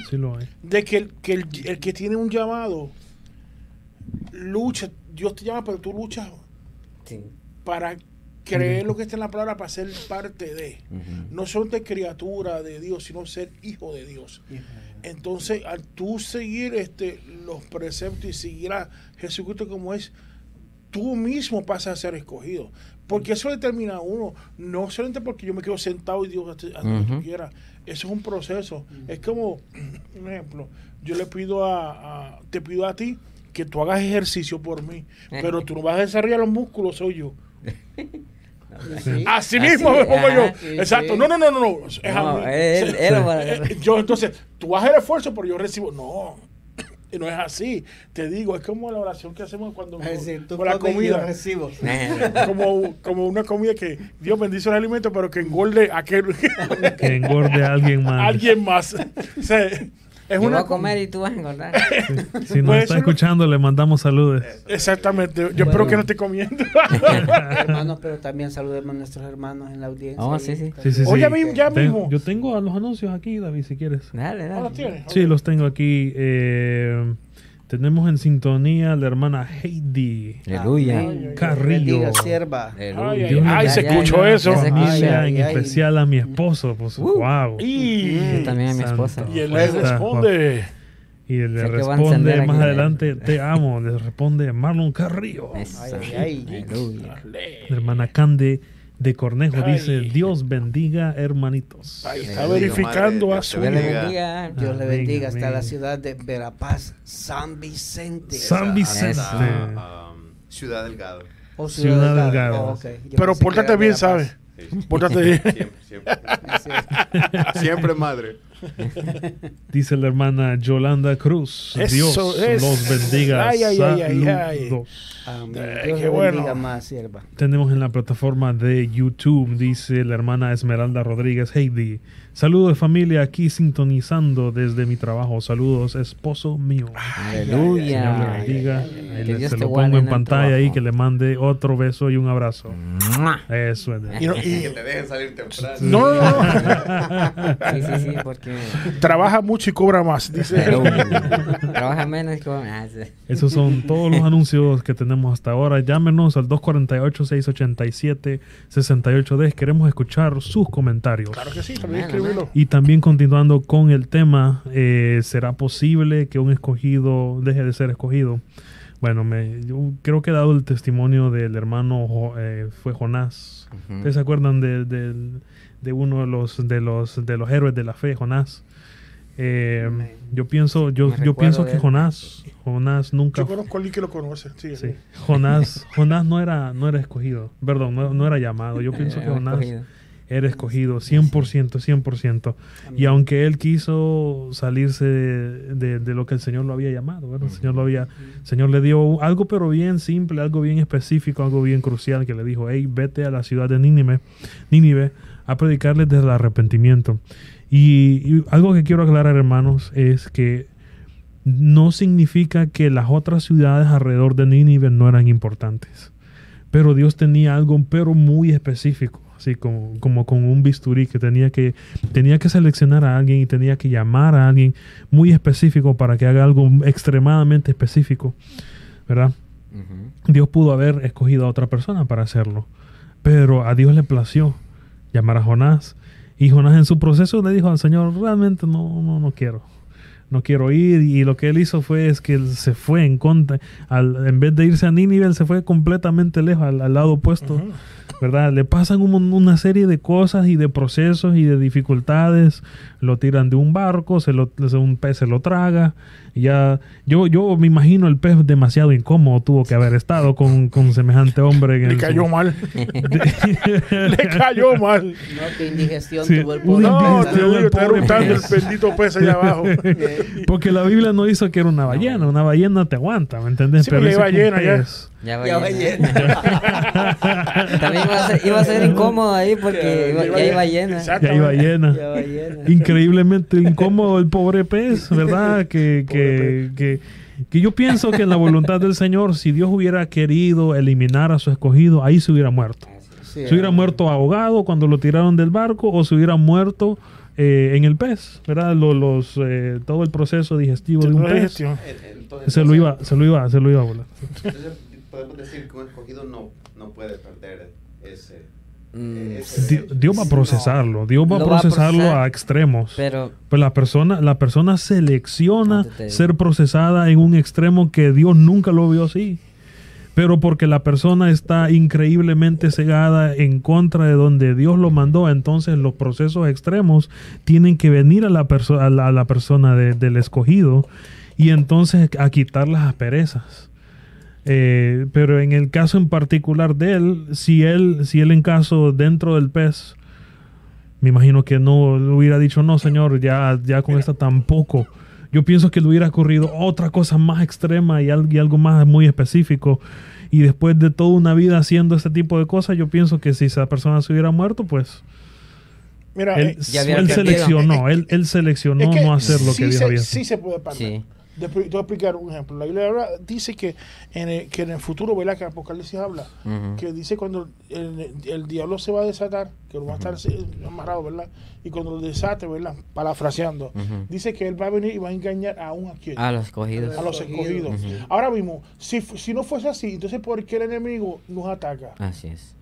sí. lo hay. de que, el, que el, el, que tiene un llamado lucha, Dios te llama, pero tú luchas sí. para creer lo que está en la palabra para ser parte de. No son de criatura de Dios, sino ser hijo de Dios. Entonces, al tú seguir este, los preceptos y seguir a Jesucristo como es, tú mismo pasas a ser escogido. Porque eso determina a uno, no solamente porque yo me quedo sentado y Dios hace lo que quiera. Eso es un proceso. Es como, <clears throat> un ejemplo, yo le pido a, te pido a ti que tú hagas ejercicio por mí, pero tú no vas a desarrollar los músculos, soy yo. <laughs> Así mismo me pongo yo. Exacto. No, no, no, no, no. Es a mí. <laughs> Yo entonces, tú haces el esfuerzo, pero yo recibo. No. Y <clears throat> no es así. Te digo, es como la oración que hacemos cuando es decir, con la comida. Recibo. como, como una comida que Dios bendice el alimento, pero que engorde a aquel. que engorde a alguien más. <laughs> alguien más. <laughs> O sea, es Yo una voy a comer y tú vas a engordar. Si <laughs> nos pues está escuchando, le mandamos saludos. Exactamente. Yo espero que no esté comiendo. <laughs> hermanos, <laughs> pero también saludemos a nuestros hermanos en la audiencia. Oh, sí, sí. sí, sí, Oye, ya mismo. Yo tengo los anuncios aquí, David, si quieres. Dale, dale. ¿Los tienes? Sí, los tengo aquí. Eh, tenemos en sintonía a la hermana Heidi. Aleluya. Carrillo. sierva. Ay, ay, se escuchó eso. en especial a mi esposo. Pues, wow. Uh. Y también a mi esposa. Y él le responde. Y él le responde más adelante, te amo. Le responde Marlon Carrillo. Ay, ay, La hermana Cande de Cornejo dice, Dios bendiga hermanitos. Ahí está verificando a su Dios le bendiga, Dios le bendiga hasta la ciudad de Verapaz, San Vicente. San Vicente. Um, ciudad Delgado. Oh, ciudad, Delgado. Oh, Pero pórtate bien, ¿sabes? Pórtate <laughs> bien. Siempre, siempre. siempre madre. <laughs> Dice la hermana Yolanda Cruz. Dios los bendiga. Ay, ay, ay, ay, qué bueno. más, Tenemos en la plataforma de YouTube, dice la hermana Esmeralda Rodríguez Heidi. Saludos familia, aquí sintonizando desde mi trabajo. Saludos, esposo mío. Aleluya. se lo pongo en pantalla ahí, que le mande otro beso y un abrazo. Eso es. Y, que te dejen salir temprano. No, no, no. sí, sí, sí, porque... Trabaja mucho y cobra más, dice. Trabaja menos y cobra más. Esos son todos los anuncios que tenemos hasta ahora. Llámenos al 248-687-6810. Queremos escuchar sus comentarios. Claro que sí, también y también continuando con el tema, eh, ¿será posible que un escogido deje de ser escogido? Bueno, me, yo creo que he dado el testimonio del hermano, eh, fue Jonás. ¿Ustedes se acuerdan de, de, uno de los, de, los, de los héroes de la fe, Jonás? Eh, yo pienso, yo, yo pienso que Jonás, Jonás nunca. Yo conozco a alguien que lo conoce. Sí, sí. Jonás, Jonás no era, no era escogido. Perdón, no, no era llamado. Yo <laughs> pienso que Jonás era escogido 100%, 100%. Y aunque él quiso salirse de, de, lo que el Señor lo había llamado, bueno, el Señor lo había, Señor le dio algo pero bien simple, algo bien específico, algo bien crucial que le dijo, hey, vete a la ciudad de Nínive, Nínive a predicarles desde el arrepentimiento. Y, y algo que quiero aclarar, hermanos, es que no significa que las otras ciudades alrededor de Nínive no eran importantes. Pero Dios tenía algo, pero muy específico así como, como con un bisturí que tenía que tenía que seleccionar a alguien y tenía que llamar a alguien muy específico para que haga algo extremadamente específico, ¿verdad? Dios pudo haber escogido a otra persona para hacerlo, pero a Dios le plació llamar a Jonás y Jonás en su proceso le dijo al Señor, realmente no, no, no quiero, no quiero ir. Y lo que él hizo fue es que él se fue en contra, al, en vez de irse a Nínive, él se fue completamente lejos, al, lado opuesto. ¿verdad? Le pasan una serie de cosas y de procesos y de dificultades. Lo tiran de un barco, se lo, un pez se lo traga. ya, yo, yo me imagino el pez demasiado incómodo tuvo que haber estado con, con semejante hombre. Le cayó mal. <laughs> Le cayó mal. No, que indigestión tuvo el pobre. No, te digo, está el bendito pez allá abajo. <laughs> Porque la Biblia no hizo que era una ballena. Una ballena te aguanta, ¿me entiendes? Pero ya ballena ya. Ya ballena. <laughs> También iba a, ser, incómodo ahí porque ya, hay ballena. Ya hay ballena. Increíblemente incómodo el pobre pez, ¿verdad? <laughs> que, que, que que yo pienso que en la voluntad del Señor, si Dios hubiera querido eliminar a su escogido, ahí se hubiera muerto. se hubiera muerto ahogado cuando lo tiraron del barco o se hubiera muerto eh, en el pez, ¿verdad? Los, eh, todo el proceso digestivo de un pez. se lo iba, se lo iba, se lo iba a volar. Entonces, podemos decir que un escogido no, no puede perder ese Mm, Dios, va a procesarlo, Dios va a procesarlo a, extremos. Pero pues la persona, la persona selecciona ser procesada en un extremo que Dios nunca lo vio así. Pero porque la persona está increíblemente cegada en contra de donde Dios lo mandó, entonces los procesos extremos tienen que venir a la, a la, persona del escogido y entonces a quitar las asperezas. Eh, pero en el caso en particular de él, si él, si él en caso dentro del pez, me imagino que no hubiera dicho, no, señor, ya, ya con esta tampoco. Yo pienso que le hubiera ocurrido otra cosa más extrema y, algo más muy específico. Y después de toda una vida haciendo este tipo de cosas, yo pienso que si esa persona se hubiera muerto, pues... Mira, él, eh, seleccionó, él, él seleccionó no hacer lo que Dios había Sí se puede parar. Te voy a explicar un ejemplo. La Biblia dice que en el, que en el futuro, ¿verdad? Que Apocalipsis habla, que dice cuando el, diablo se va a desatar, que va a estar amarrado, ¿verdad? Y cuando lo desate, ¿verdad? Parafraseando, dice que él va a venir y va a engañar a quién? A los escogidos. A los escogidos. Ahora mismo, si, si no fuese así, entonces ¿por qué el enemigo nos ataca? Así es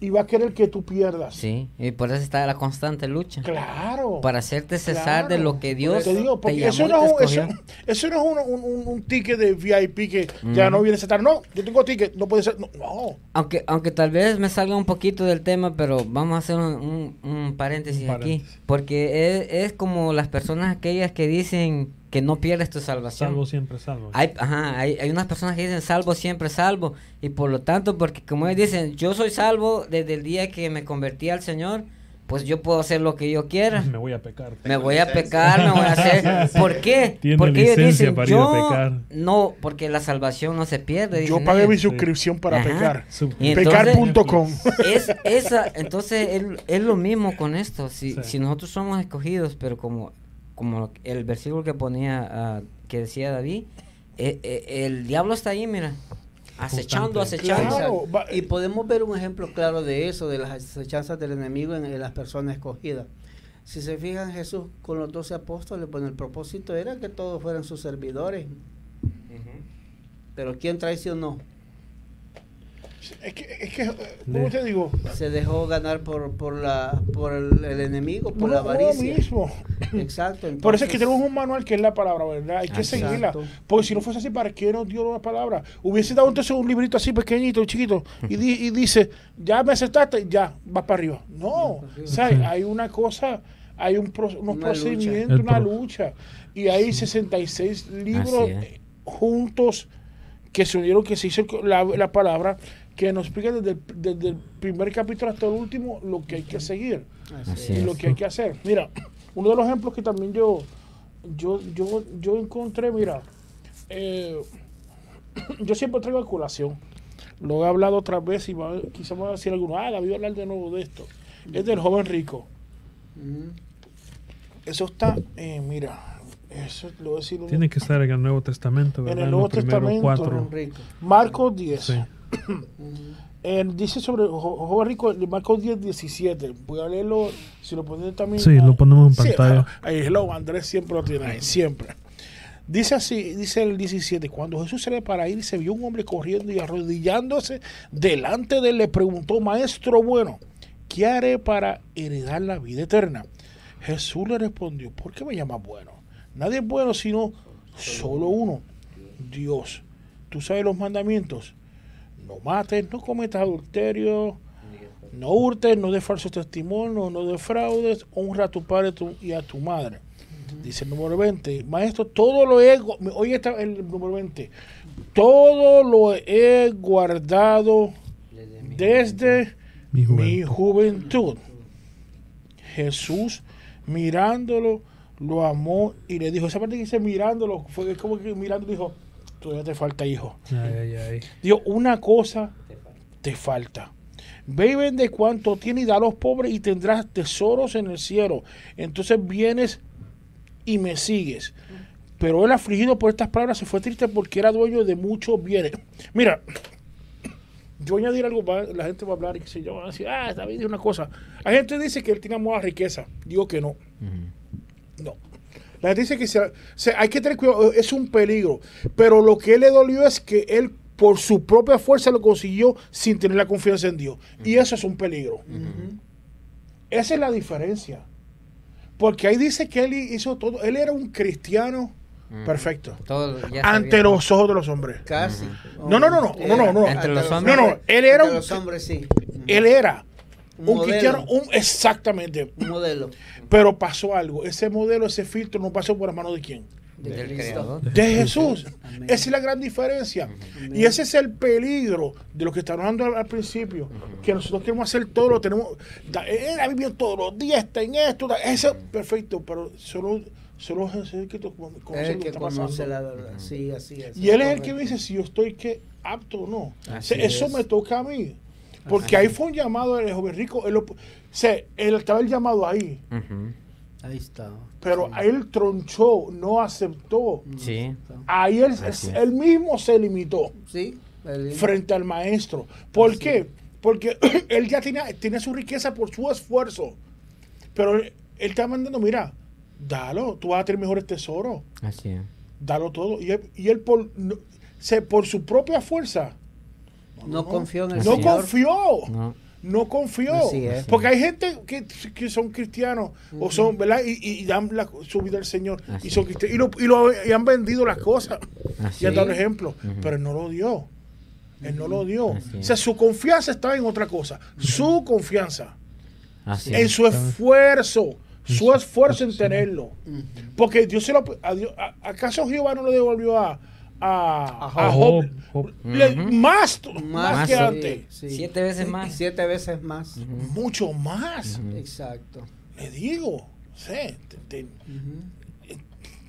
y va a querer que tú pierdas. Sí, y por eso está la constante lucha. Claro. Para hacerte cesar de lo que Dios te, digo, porque eso, no es, eso, eso, no es un, un, un, ticket de VIP que ya no viene a estar. No, yo tengo ticket, no puede ser. No. Aunque, aunque tal vez me salga un poquito del tema, pero vamos a hacer un, un paréntesis, aquí. Porque es, es como las personas aquellas que dicen que no pierdes tu salvación. Salvo siempre salvo. Hay, ajá, hay, hay, unas personas que dicen salvo siempre salvo. Y por lo tanto, porque como ellos dicen, yo soy salvo desde el día que me convertí al Señor, pues yo puedo hacer lo que yo quiera. <laughs> Me voy a pecar. Me voy a pecar, me voy a hacer. <laughs> ¿Por qué? porque ellos dicen, yo no, porque la salvación no se pierde. Yo pagué mi suscripción para pecar. Pecar.com. Es, esa, entonces es, es, lo mismo con esto. Si, si nosotros somos escogidos, pero como como el versículo que ponía, ah, que decía David, eh, eh, el diablo está ahí, mira, acechando, acechando. y podemos ver un ejemplo claro de eso, de las acechanzas del enemigo en, las personas escogidas. Si se fijan, Jesús con los doce apóstoles, pues el propósito era que todos fueran sus servidores. Pero ¿quién traicionó? Es que, es que ¿cómo te digo? Se dejó ganar por, por, la, por el, enemigo, por la avaricia. mismo. Exacto. <laughs> por eso es que tenemos un manual que es la palabra, ¿verdad? Hay que seguirla. Porque si no fuese así, ¿para qué nos dio la palabra? Hubiese dado entonces un librito así pequeñito, chiquito, y, y dice, ya me aceptaste, ya, vas para arriba. No, hay una cosa, hay un unos procedimientos, una lucha. Y hay 66 libros juntos que se unieron, que se hizo la, la palabra que nos explica desde el, primer capítulo hasta el último lo que hay que seguir y lo que hay que hacer. Mira, uno de los ejemplos que también yo, yo, yo, yo encontré, mira, eh, <clears throat> yo siempre traigo calculación. Lo he hablado otra vez y quizás me va a decir alguno, ah, David, hablar de nuevo de esto. Es del joven rico. Eso está, eh, mira, eso lo voy a decir. Tiene que estar en el Nuevo Testamento, ¿verdad? En el Nuevo Testamento, Marcos 10. <coughs> dice sobre joven rico, Marcos 10, 17. Voy a leerlo, si lo ponen también. Sí, lo ponemos en pantalla. ahí, hello, Andrés siempre lo tiene ahí, siempre. Dice así, dice el 17, cuando Jesús se le para ir, se vio un hombre corriendo y arrodillándose delante de él, le preguntó, maestro bueno, ¿qué haré para heredar la vida eterna? Jesús le respondió, ¿por qué me llamas bueno? Nadie es bueno sino solo uno, Dios. Tú sabes los mandamientos no mates, no cometas adulterio, no hurtes, no des falsos testimonios, no defraudes, honra a tu padre y a tu madre. Dice el número 20, maestro, todo lo he, hoy está el número 20, todo lo he guardado desde mi juventud. Jesús, mirándolo, lo amó y le dijo, esa parte que dice mirándolo, fue como que mirando dijo, todavía te falta hijo. Dijo, una cosa te falta. Ve y vende cuanto tiene y da a los pobres y tendrás tesoros en el cielo. Entonces vienes y me sigues. Pero él afligido por estas palabras se fue triste porque era dueño de muchos bienes. Mira, yo voy a añadir algo, la gente va a hablar y se yo, va a decir, ah, David dice una cosa. La gente dice que él tiene amor a riqueza. Digo que no. No. La gente dice que se, hay que tener cuidado, es un peligro. Pero lo que él le dolió es que él por su propia fuerza lo consiguió sin tener la confianza en Dios. Y eso es un peligro. Esa es la diferencia. Porque ahí dice que él hizo todo. Él era un cristiano perfecto. ante los ojos de los hombres. Casi. No, no, no, no, no, no, no. Ante los hombres. No, no, él era un. los hombres, sí. Él era un, cristiano, un, exactamente. Un modelo. Pero pasó algo. Ese modelo, ese filtro no pasó por la mano de quién de, Jesús. Esa es la gran diferencia. Y ese es el peligro de lo que está hablando al, principio. Que nosotros queremos hacer todo, lo tenemos. Él ha vivido todos los días, está en esto. Eso, perfecto, pero solo. Solo es el que, conoce, el que conoce la verdad. Sí, así es. Y él es el que me dice si yo estoy que apto o no. eso me toca a mí. Porque ahí fue un llamado del joven rico. Él, él estaba el llamado ahí. Ahí está. Pero él tronchó, no aceptó. Sí. Ahí él, él mismo se limitó. Sí. Frente al maestro. ¿Por qué? Porque <clears throat> él ya tiene, su riqueza por su esfuerzo. Pero él, está mandando, mira, dalo, tú vas a tener mejores tesoros. Así es. Dalo todo. Y él, y él por, se, por su propia fuerza. No, confió en el no Confió. No no confió. Porque hay gente que, que son cristianos o son, ¿verdad? Y, dan la, su vida al Señor y son cristianos. Y, lo, y, lo, y han vendido las cosas. y han dado ejemplo. Pero él no lo dio. Él no lo dio. O sea, su confianza estaba en otra cosa. Su confianza. en su esfuerzo. Su esfuerzo en tenerlo. Porque Dios se lo. ¿Acaso Jehová no lo devolvió a, a, Job, más, más, que antes. Siete veces más. Siete veces más. Mucho más. Exacto. Le digo,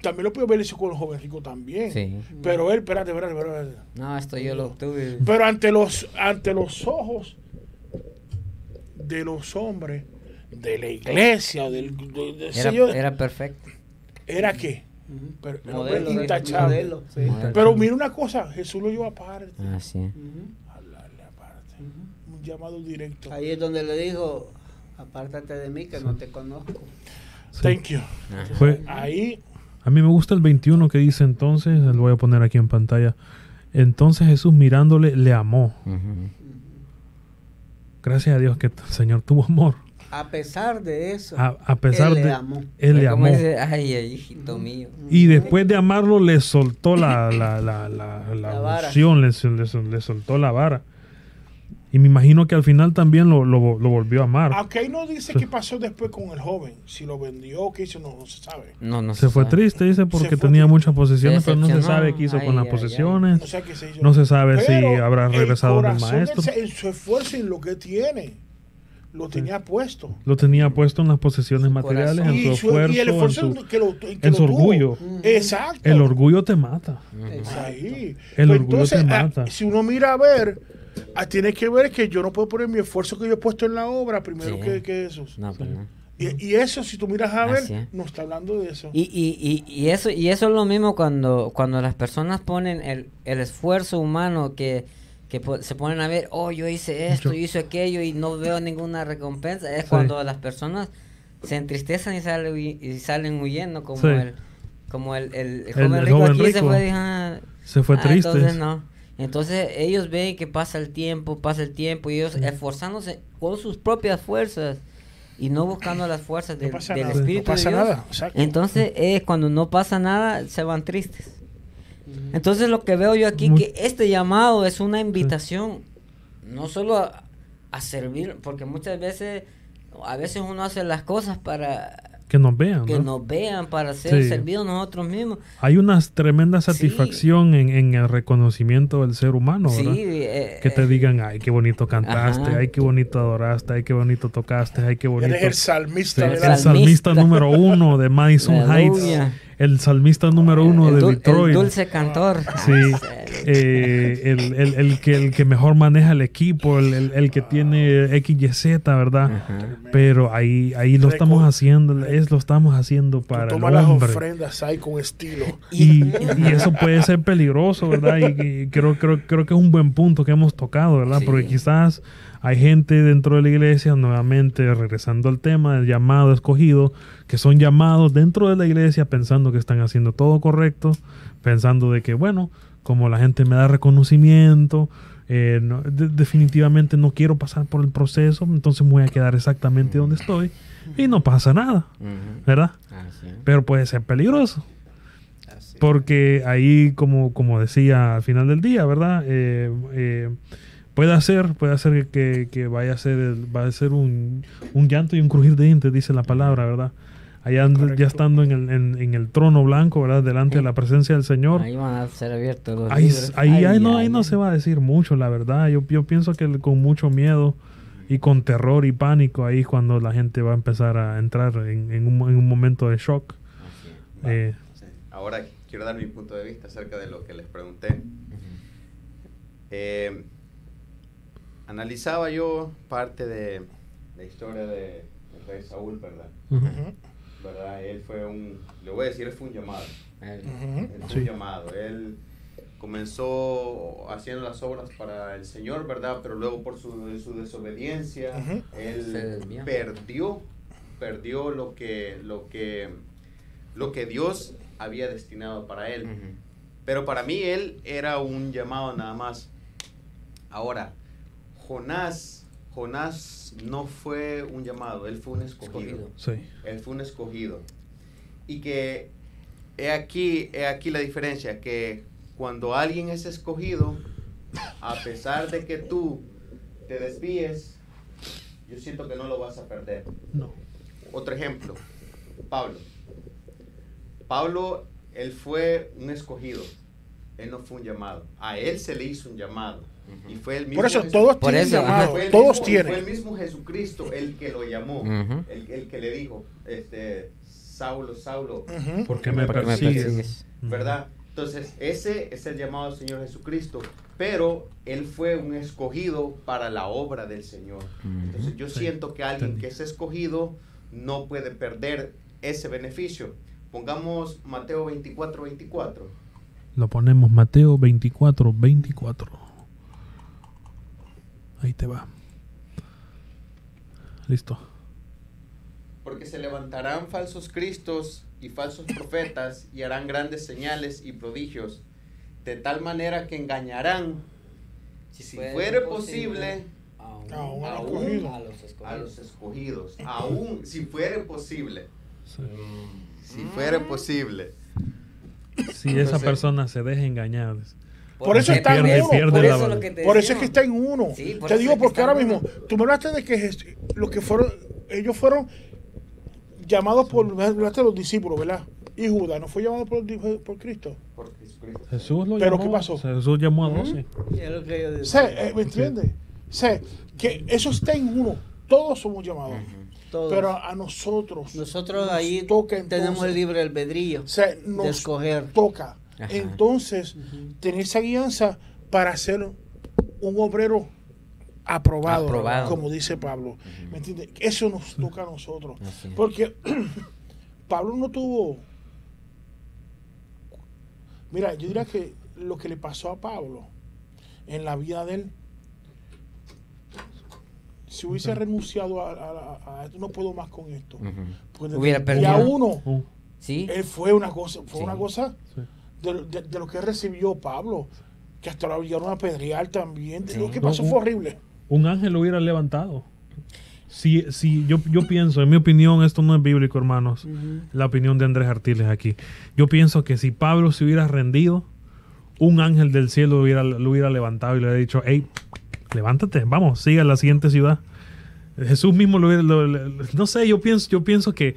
también lo puedo ver eso con los jóvenes ricos también. Pero él, espérate, espérate, espérate. No, esto yo lo tuve. Pero ante los, ante los ojos de los hombres, de la iglesia, del, era, era perfecto. ¿Era qué? Pero, modelo, intachable. Pero mira una cosa, Jesús lo llevó aparte. Ah, sí. aparte. Un llamado directo. Ahí es donde le dijo, apártate de mí que no te conozco. Thank you. ahí. A mí me gusta el 21 que dice entonces, lo voy a poner aquí en pantalla. Entonces Jesús mirándole le amó. Gracias a Dios que el Señor tuvo amor. A pesar de eso, a, pesar él de, le amó. Él le amó. ay, hijito mío. Y después de amarlo, le soltó la, la, la, la, la, le, soltó la vara. Y me imagino que al final también lo, lo, volvió a amar. Aunque ahí no dice qué pasó después con el joven. Si lo vendió o qué hizo, no, se sabe. No, no se, fue triste, dice, porque tenía muchas posesiones, pero no se sabe qué hizo con las posesiones. No, se sabe si habrá regresado del maestro. En su esfuerzo y lo que tiene lo tenía puesto. Lo tenía puesto en las posesiones materiales, en su esfuerzo, y el esfuerzo en su, que lo, en su orgullo. Exacto. El orgullo te mata. Ahí. El pues orgullo te ah, mata. si uno mira a ver, ah, tiene que ver que yo no puedo poner mi esfuerzo que yo he puesto en la obra primero que, que, eso. No, pues no. Y, eso, si tú miras a ver, no está hablando de eso. Y, y, y, eso y eso es lo mismo cuando, cuando las personas ponen el, el esfuerzo humano que que se ponen a ver, oh, yo hice esto, yo hice aquello y no veo ninguna recompensa, es cuando las personas se entristecen y, salen y salen huyendo, como el como el, el, joven, rico aquí se fue, ah, se fue ah, triste. Entonces, no. Entonces ellos ven que pasa el tiempo, pasa el tiempo y ellos esforzándose con sus propias fuerzas y no buscando las fuerzas del Espíritu de Dios. Entonces es cuando no pasa nada, se van tristes. Entonces lo que veo yo aquí que este llamado es una invitación, no solo a, servir, porque muchas veces, a veces uno hace las cosas para, que nos vean. Que nos vean para ser servidos nosotros mismos. Hay una tremenda satisfacción en, el reconocimiento del ser humano, ¿verdad? Eh, que te digan, ay, qué bonito cantaste, ay, qué bonito adoraste, ay, qué bonito tocaste, ay, qué bonito. Eres el salmista. el salmista número uno de Madison <laughs> Heights el salmista número uno de Detroit. El dulce cantor. Sí. Eh, el, el, el, que, el que mejor maneja el equipo, el, el que tiene XYZ, ¿verdad? Pero ahí, ahí lo estamos haciendo, es lo estamos haciendo para toma el hombre. las ofrendas ahí con estilo. Y, y, eso puede ser peligroso, ¿verdad? Y, creo, creo, creo que es un buen punto que hemos tocado, ¿verdad? Porque quizás hay gente dentro de la iglesia, nuevamente regresando al tema del llamado escogido, que son llamados dentro de la iglesia pensando que están haciendo todo correcto, pensando de que, bueno, como la gente me da reconocimiento, eh, definitivamente no quiero pasar por el proceso, entonces me voy a quedar exactamente donde estoy y no pasa nada, ¿verdad? Pero puede ser peligroso. Porque ahí, como, como decía al final del día, ¿verdad? Eh, eh, Puede hacer, puede hacer que, vaya a ser, va a ser un, llanto y un crujir de dientes, dice la palabra, ¿verdad? Allá ya estando en el, en, el, trono blanco, ¿verdad? Delante de la presencia del Señor. Ahí van a ser abiertos los ahí, Ahí, no, ahí no se va a decir mucho, la verdad. Yo, yo pienso que con mucho miedo y con terror y pánico ahí es cuando la gente va a empezar a entrar en, un, en un, momento de shock. Eh, Ahora quiero dar mi punto de vista acerca de lo que les pregunté. eh, analizaba yo parte de la historia de, rey Saúl, ¿verdad? ¿verdad? Él fue un, le voy a decir, él fue un llamado. Él, fue un llamado. Él comenzó haciendo las obras para el Señor, ¿verdad? Pero luego por su, su desobediencia, él perdió, perdió lo que, lo que, lo que Dios había destinado para él. Pero para mí él era un llamado nada más. Ahora, Jonás, Jonás no fue un llamado, él fue un escogido. Él fue un escogido. Y que he aquí, he aquí la diferencia, que cuando alguien es escogido, a pesar de que tú te desvíes, yo siento que no lo vas a perder. No. Otro ejemplo, Pablo. Pablo, él fue un escogido. Él no fue un llamado. A él se le hizo un llamado. Y fue el mismo Por eso todos tienen llamado, todos tienen. Fue el mismo Jesucristo el que lo llamó, el, que le dijo, este, Saulo, Saulo, ¿por qué me persigues? ¿Verdad? Entonces, ese es el llamado del Señor Jesucristo, pero Él fue un escogido para la obra del Señor. Entonces, yo siento que alguien que es escogido no puede perder ese beneficio. Pongamos Mateo 24, 24. Lo ponemos Mateo 24, 24. Ahí te va. Listo. Porque se levantarán falsos cristos y falsos profetas y harán grandes señales y prodigios, de tal manera que engañarán, si, fuere posible, aún, a, los escogidos. <laughs> aún si fuere posible. Si fuere posible. Si esa persona se deja engañar. Por, eso está en uno. Por, eso, es que está en uno. te digo porque ahora mismo, tú me hablaste de que los que fueron, ellos fueron llamados por, los discípulos, ¿verdad? Y Judas no fue llamado por, por Cristo. Por Jesús lo ¿Pero qué pasó? Jesús llamó a doce. Eh, ¿Me entiendes? Sé que eso está en uno. Todos somos llamados. Pero a nosotros. Nosotros ahí tenemos el libre albedrío de escoger. Toca entonces, tener esa guianza para ser un obrero aprobado, como dice Pablo. ¿Me entiendes? Eso nos toca a nosotros. Porque <clears throat> Pablo no tuvo... Mira, yo diría que lo que le pasó a Pablo en la vida de él, si hubiese renunciado a, esto, no puedo más con esto. Hubiera perdido. Y a uno, ¿Sí? él fue una cosa, fue una cosa de, lo que recibió Pablo, que hasta lo llegaron a apedrear también. Lo que pasó fue horrible. Un ángel lo hubiera levantado. Si, si yo, yo pienso, en mi opinión, esto no es bíblico, hermanos, la opinión de Andrés Artiles aquí. Yo pienso que si Pablo se hubiera rendido, un ángel del cielo lo hubiera, lo hubiera levantado y le hubiera dicho, hey, levántate, vamos, sigue a la siguiente ciudad. Jesús mismo lo hubiera, no sé, yo pienso, yo pienso que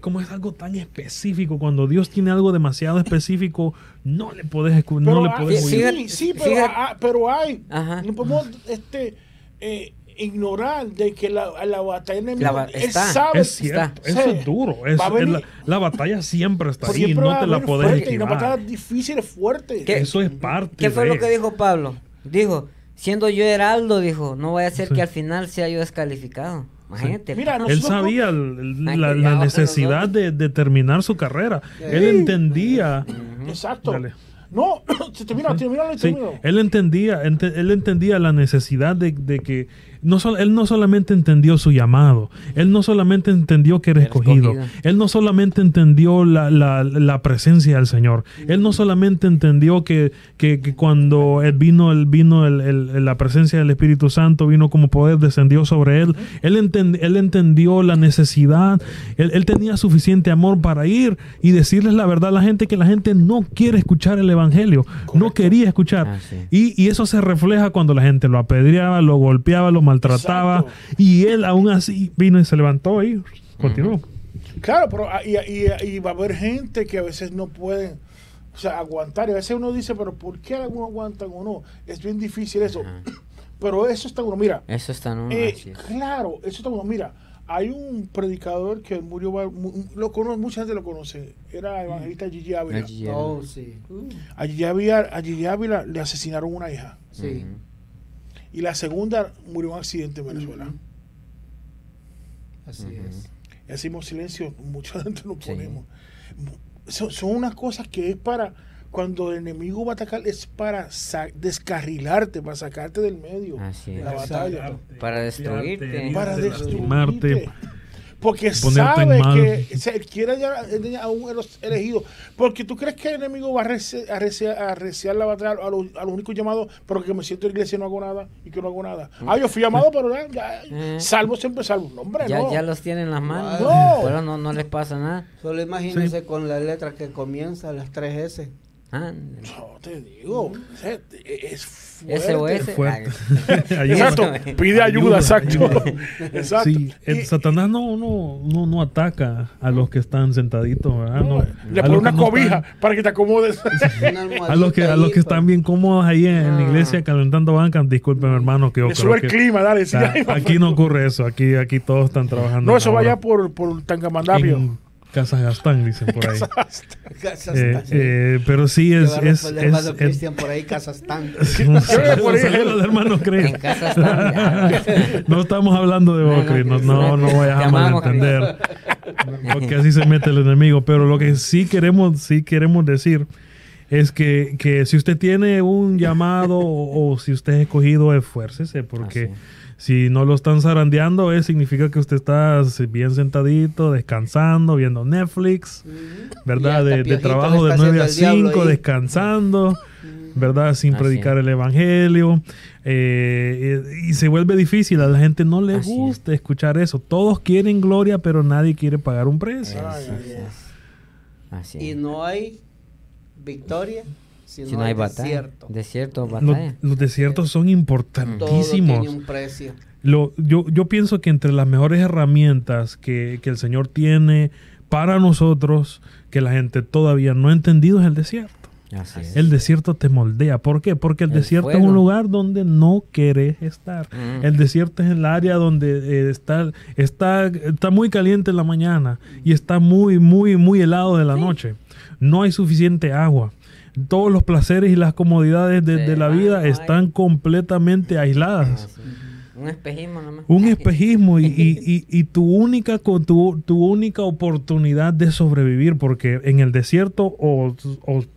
como es algo tan específico, cuando Dios tiene algo demasiado específico, no le puedes no le puedes sí, sí, pero, hay, no podemos este, eh, ignorar de que la, la batalla enemiga él sabe es cierto, eso es duro la, batalla siempre está ahí no te la puedes esquivar. y una batalla difícil es fuerte. Eso es parte ¿qué fue lo que dijo Pablo? dijo siendo yo heraldo dijo no vaya a ser que al final sea yo descalificado Imagínate. él sabía la, necesidad de, terminar su carrera. Él entendía. Exacto. No, <coughs> termina, termina, él entendía, él entendía la necesidad de, de que no él no solamente entendió su llamado, él no solamente entendió que era escogido, él no solamente entendió la, la, presencia del Señor, él no solamente entendió que, que, cuando él vino, el, vino el, la presencia del Espíritu Santo, vino como poder, descendió sobre él, él, él entendió la necesidad, él, tenía suficiente amor para ir y decirles la verdad a la gente que la gente no quiere escuchar el Evangelio, no quería escuchar. Ah, y, y, eso se refleja cuando la gente lo apedreaba, lo golpeaba, lo maltrataba. Y él aún así vino y se levantó y continuó. Claro, pero ah, y, va a haber gente que a veces no pueden o sea, aguantar. Y a veces uno dice, pero ¿por qué algunos aguantan o no? Es bien difícil eso. <clears throat> Pero eso está uno, mira. Eso está uno. Eh, claro, eso está uno. Mira, hay un predicador que murió, lo conoce, mucha gente lo conoce. Era evangelista Gigi Ávila. Oh, sí. A Gigi Ávila, le asesinaron una hija. Sí y la segunda murió en un accidente en Venezuela. Así es. Y hacemos silencio, mucha gente lo ponemos. Son, unas cosas que es para, cuando el enemigo va a atacar, es para descarrilarte, para sacarte del medio de la batalla. Para destruirte. Para destruirte porque sabe que se quiere a un elegido. Porque tú crees que el enemigo va a arreciar, la batalla a los, a los únicos llamados, pero que me siento en la iglesia y no hago nada y que no hago nada. Ah, yo fui llamado, pero ya, eh. salvo siempre salvo. No, hombre, ya, no. ya los tienen en las manos. Pero no, no les pasa nada. Solo imagínense con la letra que comienza, las tres S. Ah, no te digo, es fuerte. fuerte. <laughs> exacto, pide ayuda, exacto. <laughs> exacto. Sí, el Satanás no, no, no, no, ataca a los que están sentaditos, ¿verdad? No, le pone una cobija para que te acomodes. <laughs> a los que, a los que están bien cómodos ahí en, la iglesia calentando bancas, disculpen hermano que yo creo el clima, dale. aquí no ocurre eso, aquí, aquí todos están trabajando. No, eso vaya por, por Tangamandapio. Casas Gastán, dicen por ahí. eh, eh, pero sí es. es, el hermano Cristian por ahí, Casastán. <laughs> por ahí los hermanos creen. no estamos hablando de vos, no, no, no vayas a malentender. Porque así se mete el enemigo. Pero lo que sí queremos, sí queremos decir es que, que si usted tiene un llamado o, o, si usted es escogido, esfuércese, porque. Si no lo están zarandeando, es, significa que usted está bien sentadito, descansando, viendo Netflix, ¿verdad? De, trabajo de 9 a 5, descansando, ¿verdad? Sin predicar el Evangelio. Eh, y, se vuelve difícil, a la gente no le gusta escuchar eso. Todos quieren gloria, pero nadie quiere pagar un precio. Y no hay victoria si, no, hay, desierto. desierto batalla. Los, desiertos son importantísimos. Todo tiene un precio. Lo, yo, yo pienso que entre las mejores herramientas que, que, el Señor tiene para nosotros, que la gente todavía no ha entendido, es el desierto. El desierto te moldea. ¿Por qué? Porque el, desierto es un lugar donde no querés estar. Mm. El desierto es el área donde eh, está, está, está muy caliente en la mañana y está muy, muy, muy helado de la noche. No hay suficiente agua todos los placeres y las comodidades de, la vida están completamente aisladas. Un espejismo nomás. Un espejismo <laughs> y, tu, única, tu, tu única oportunidad de sobrevivir, porque en el desierto o,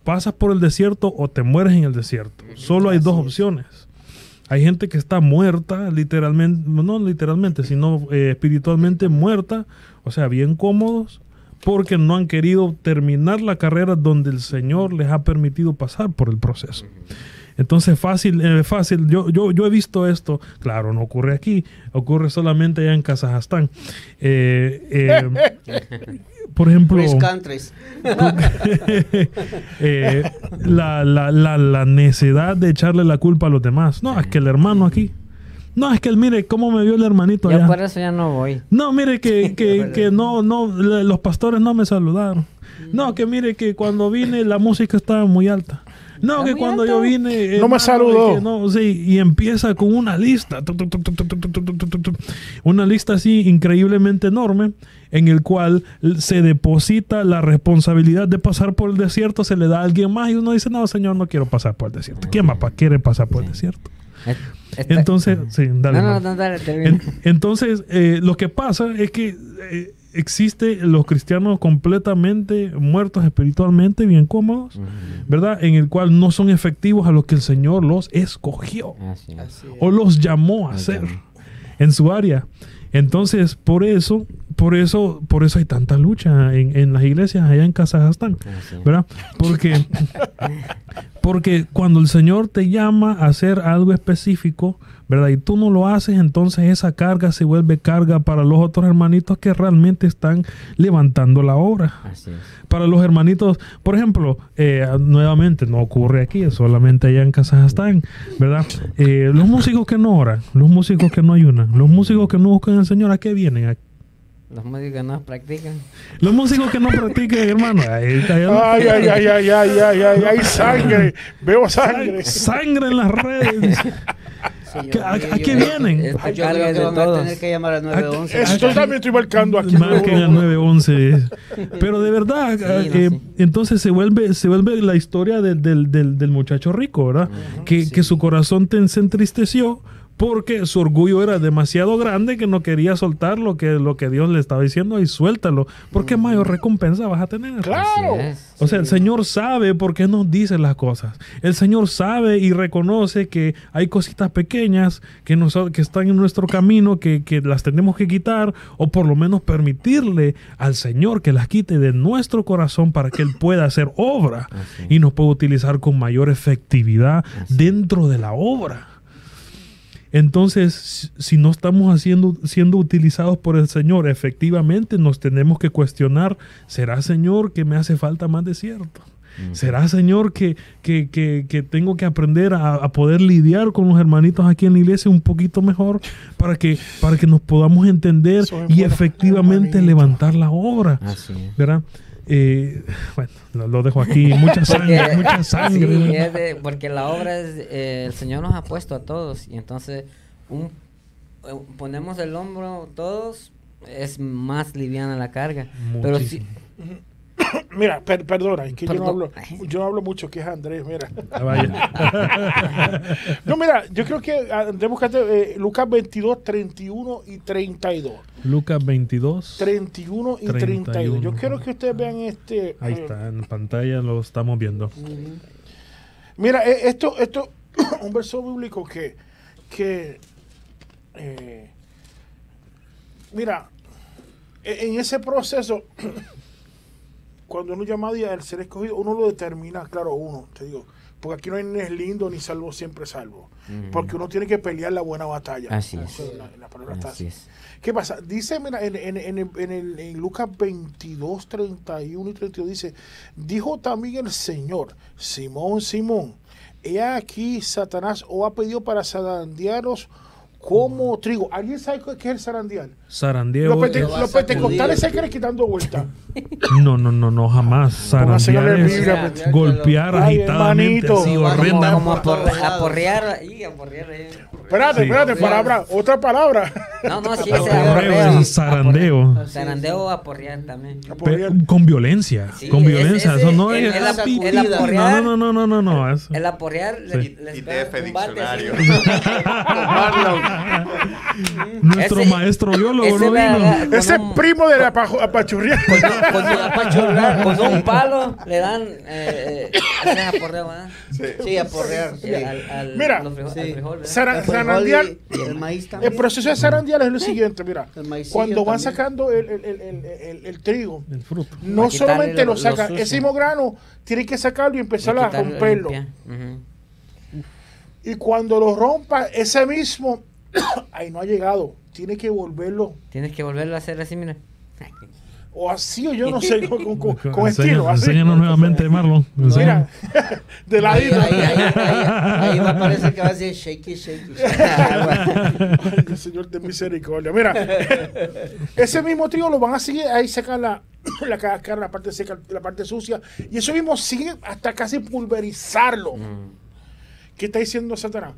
pasas por el desierto o te mueres en el desierto. Solo hay dos opciones. Hay gente que está muerta, literalmente, no literalmente, sino eh, espiritualmente muerta, o sea, bien cómodos, porque no han querido terminar la carrera donde el Señor les ha permitido pasar por el proceso. Entonces, fácil, eh, fácil. Yo, yo, yo he visto esto. Claro, no ocurre aquí. Ocurre solamente allá en Kazajstán. Eh, eh, por ejemplo, <laughs> la, la, la, la, necesidad de echarle la culpa a los demás. No, es que el hermano aquí, No, es que mire cómo me vio el hermanito Yo por eso ya no voy. No, mire que, que, que no, no, los pastores no me saludaron. No, que mire que cuando vine la música estaba muy alta. No, que cuando yo vine. No me saludó. No, sí, y empieza con una lista. Una lista así increíblemente enorme, en el cual se deposita la responsabilidad de pasar por el desierto, se le da a alguien más, y uno dice, no, señor, no quiero pasar por el desierto. ¿Quién más quiere pasar por el desierto? Entonces, sí, dale. No, no, dale, entonces, eh, lo que pasa es que eh, existe los cristianos completamente muertos espiritualmente, bien cómodos, ¿verdad? En el cual no son efectivos a lo que el Señor los escogió o los llamó a hacer en su área. Entonces, por eso, por eso, por eso hay tanta lucha en, en las iglesias allá en Kazajstán, ¿verdad? Porque, <laughs> porque cuando el Señor te llama a hacer algo específico, ¿verdad? Y tú no lo haces, entonces esa carga se vuelve carga para los otros hermanitos que realmente están levantando la obra. Para los hermanitos, por ejemplo, eh, nuevamente no ocurre aquí, solamente allá en Kazajstán, ¿verdad? Eh, los músicos que no oran, los músicos que no ayunan, los músicos que no buscan al Señor, ¿a qué vienen? Los músicos que no practican. Los músicos que no practican, hermano. ay, ay, ay, ay, ay, ay, ay, hay sangre. Veo sangre. Sangre en las redes. ¿A, qué vienen? Yo creo que van a tener que llamar al 911. Eso también estoy marcando aquí. Marquen al 911. Pero de verdad, eh, entonces se vuelve, se vuelve la historia del, del, del, muchacho rico, ¿verdad? que, que su corazón se entristeció porque su orgullo era demasiado grande que no quería soltar lo que, lo que Dios le estaba diciendo y suéltalo, porque mayor recompensa vas a tener. Claro. O sea, el Señor sabe por qué nos dice las cosas. El Señor sabe y reconoce que hay cositas pequeñas que, nos, que están en nuestro camino, que, que las tenemos que quitar, o por lo menos permitirle al Señor que las quite de nuestro corazón para que Él pueda hacer obra y nos pueda utilizar con mayor efectividad dentro de la obra. Entonces, si no estamos haciendo, siendo utilizados por el Señor, efectivamente nos tenemos que cuestionar, ¿será Señor que me hace falta más desierto? ¿Será, Señor, que, que, que, tengo que aprender a, poder lidiar con los hermanitos aquí en la iglesia un poquito mejor para que, para que nos podamos entender y efectivamente levantar la obra? ¿Verdad? Eh, bueno, lo, dejo aquí. <laughs> Mucha sangre, mucha <laughs> sangre. porque la obra es, eh, el Señor nos ha puesto a todos y entonces un, eh, ponemos el hombro todos, es más liviana la carga. Pero si, <coughs> Mira, perdona, es que yo no hablo, yo no hablo mucho, que es Andrés, mira. Ah, <laughs> no, mira, yo creo que Andrés, buscate eh, Lucas 22, 31 y 32. Lucas 22, 31 y 32. Yo quiero que ustedes vean este. Ahí está, en pantalla lo estamos viendo. Mira, eh, esto, esto, <coughs> un verso bíblico que, que eh, mira, e, en ese proceso cuando uno llama a ser escogido, uno lo determina, claro, uno, te digo, porque aquí no hay ni es lindo ni salvo, siempre salvo. Porque uno tiene que pelear la buena batalla. Así es. ¿Qué pasa? Dice, mira, en, en, en, en, en Lucas 22, 31 y 32 dice, dijo también el Señor, Simón, Simón, he aquí Satanás os ha pedido para zarandearos como trigo. ¿Alguien sabe qué es el zarandear? Zarandear. Los, pentecostales se creen quitando vuelta. No, no, no, no, jamás. Zarandear es golpear agitadamente, así, horrenda. Como, aporrear aporrear. Espérate, espérate, palabra, otra palabra. No, no, sí, es zarandeo. Zarandeo o aporrear también. Con violencia, con violencia. Eso no es... El aporrear. No, no, no, no, no. El aporrear... ITF <laughs> diccionario. <laughs> Nuestro maestro biólogo no vino. Ese primo de la apachurría. Con, un palo le dan. Eh, eh, aporrear, Sí, aporrear. Mira, zarandial. El proceso de zarandial es lo siguiente: mira. Cuando van sacando el, trigo, no solamente lo sacan, ese mismo grano tiene que sacarlo y empezar a romperlo. Y cuando lo rompa, ese mismo <coughs> ahí no ha llegado. Tiene que volverlo. Tienes que volverlo a hacer así, mira. O así, o yo no sé, con, con, con estilo. Así. Enséñanos nuevamente, Marlon. Mira, <laughs> de la Ahí, ahí, ahí, va a parecer que va a decir shaky, shaky. Ay, Señor de misericordia. Mira, <laughs> ese mismo trigo lo van a seguir, ahí sacar la, <clears throat> la cáscara, la parte seca, la parte sucia, y eso mismo sigue hasta casi pulverizarlo. Mm. ¿Qué está diciendo Satanás?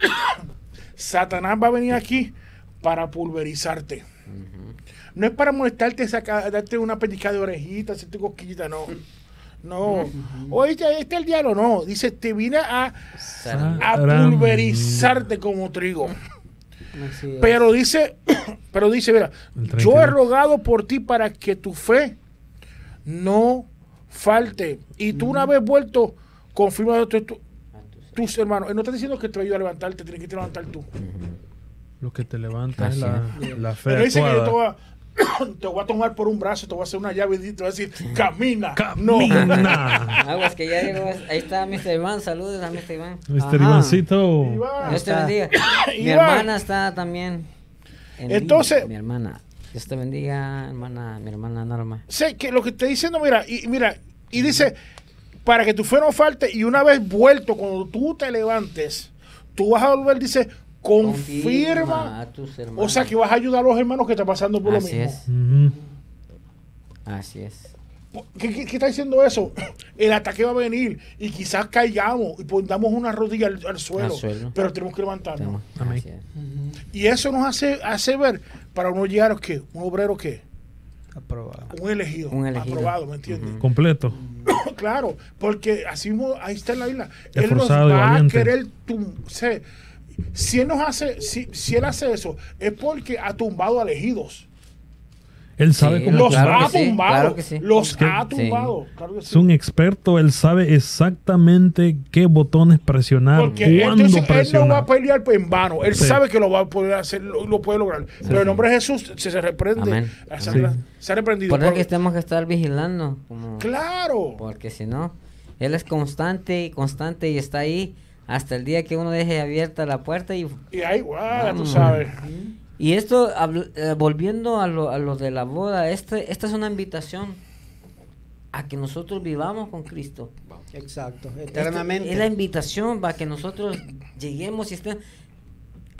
<coughs> Satanás va a venir aquí para pulverizarte. No es para molestarte, darte una pellizca de orejita, hacerte cosquillita, no. No. Oye, este es el diablo, no. Dice, te vine a, a pulverizarte como trigo. Pero dice, <coughs> pero dice, mira, yo he rogado por ti para que tu fe no falte. Y tú una vez vuelto, confirma tu, tus hermanos. Él no está diciendo que te ayuda a levantarte, tienes que levantar tú. Lo que te levanta es la, la fe. Él dice que yo te voy, a, <clears throat> te voy, a, tomar por un brazo, te voy a hacer una llave y te voy a decir, camina. Camina. No. Aguas que ya llegó. Ahí está Mr. Iván. Saludos a Mr. Iván. Mr. Ivancito. Dios te bendiga. <clears throat> Mi hermana está también. Entonces. Mi hermana. Dios te bendiga, hermana, mi hermana Norma. Sé que lo que estoy diciendo, mira, y mira, y dice, para que tu fe no falte y una vez vuelto, cuando tú te levantes, tú vas a volver, dice, confirma, a tus hermanos. O sea que vas a ayudar a los hermanos que están pasando por lo mismo. Es. Así es. ¿Qué, está diciendo eso? <clears throat> El ataque va a venir y quizás caigamos y pongamos una rodilla al, suelo, pero tenemos que levantarnos. Y eso nos hace, hace ver para uno llegar a qué, un obrero qué, Aprobado. Un elegido. Un elegido. Aprobado, ¿me entiendes? Completo. <clears throat> claro, porque así mismo, ahí está en la isla. Él nos va a querer si él nos hace, si, si él hace eso, es porque ha tumbado a elegidos. Él sabe cómo los ha tumbado. Los ha tumbado. es un experto, él sabe exactamente qué botones presionar, Porque cuándo él, él no va a pelear en vano. Él sabe que lo va a poder hacer, lo, puede lograr. Pero en nombre de Jesús se, se reprende. Se, ha reprendido. Por eso que tenemos que estar vigilando. claro. Porque si no, él es constante y constante y está ahí hasta el día que uno deje abierta la puerta y... Y ahí, tú sabes. Y esto, eh, volviendo a lo, a lo, de la boda, este, esta es una invitación a que nosotros vivamos con Cristo. Exacto, eternamente. es la invitación para que nosotros lleguemos y estén...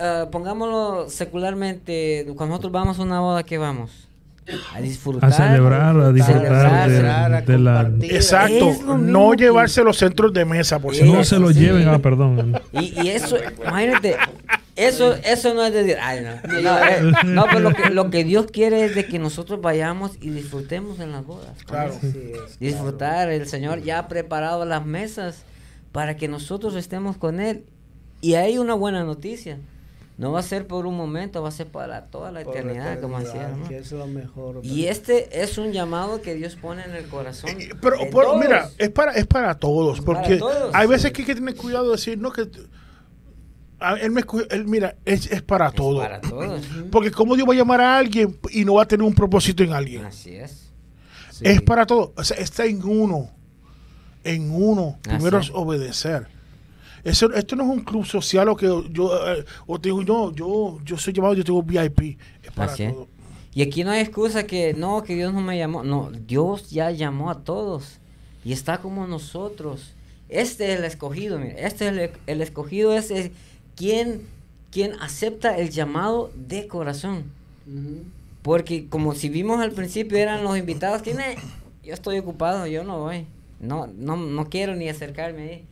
Uh, pongámoslo secularmente, cuando nosotros vamos a una boda, ¿qué vamos? A disfrutar. A celebrar, a disfrutar de, la... Exacto, no llevarse los centros de mesa, por si No se los lleven, ah, perdón. Y, y, eso, imagínate, eso, eso no es de ay, no. No, eh, no pero lo que, lo que Dios quiere es de que nosotros vayamos y disfrutemos en las bodas. Claro. Disfrutar, el Señor ya ha preparado las mesas para que nosotros estemos con Él. Y hay una buena noticia no va a ser por un momento, va a ser para toda la eternidad, como decía. es lo mejor, y este es un llamado que Dios pone en el corazón. pero, mira, es para, es para todos, porque hay veces que hay que tener cuidado de decir, no, que él me él, mira, es, es para todos. Para todos. <laughs> Porque como Dios va a llamar a alguien y no va a tener un propósito en alguien. Así es. Es para todos. O sea, está en uno. En uno. Primero es obedecer. Eso, esto no es un club social o que yo, eh, o te digo, no, yo, yo soy llamado, yo tengo VIP. Es para todo. Y aquí no hay excusa que no, que Dios no me llamó. No, Dios ya llamó a todos. Y está como nosotros. Este es el escogido, mira. Este es el, escogido, es quien, quien acepta el llamado de corazón. Porque como si vimos al principio eran los invitados, ¿quién Yo estoy ocupado, yo no voy. No, no, no quiero ni acercarme ahí.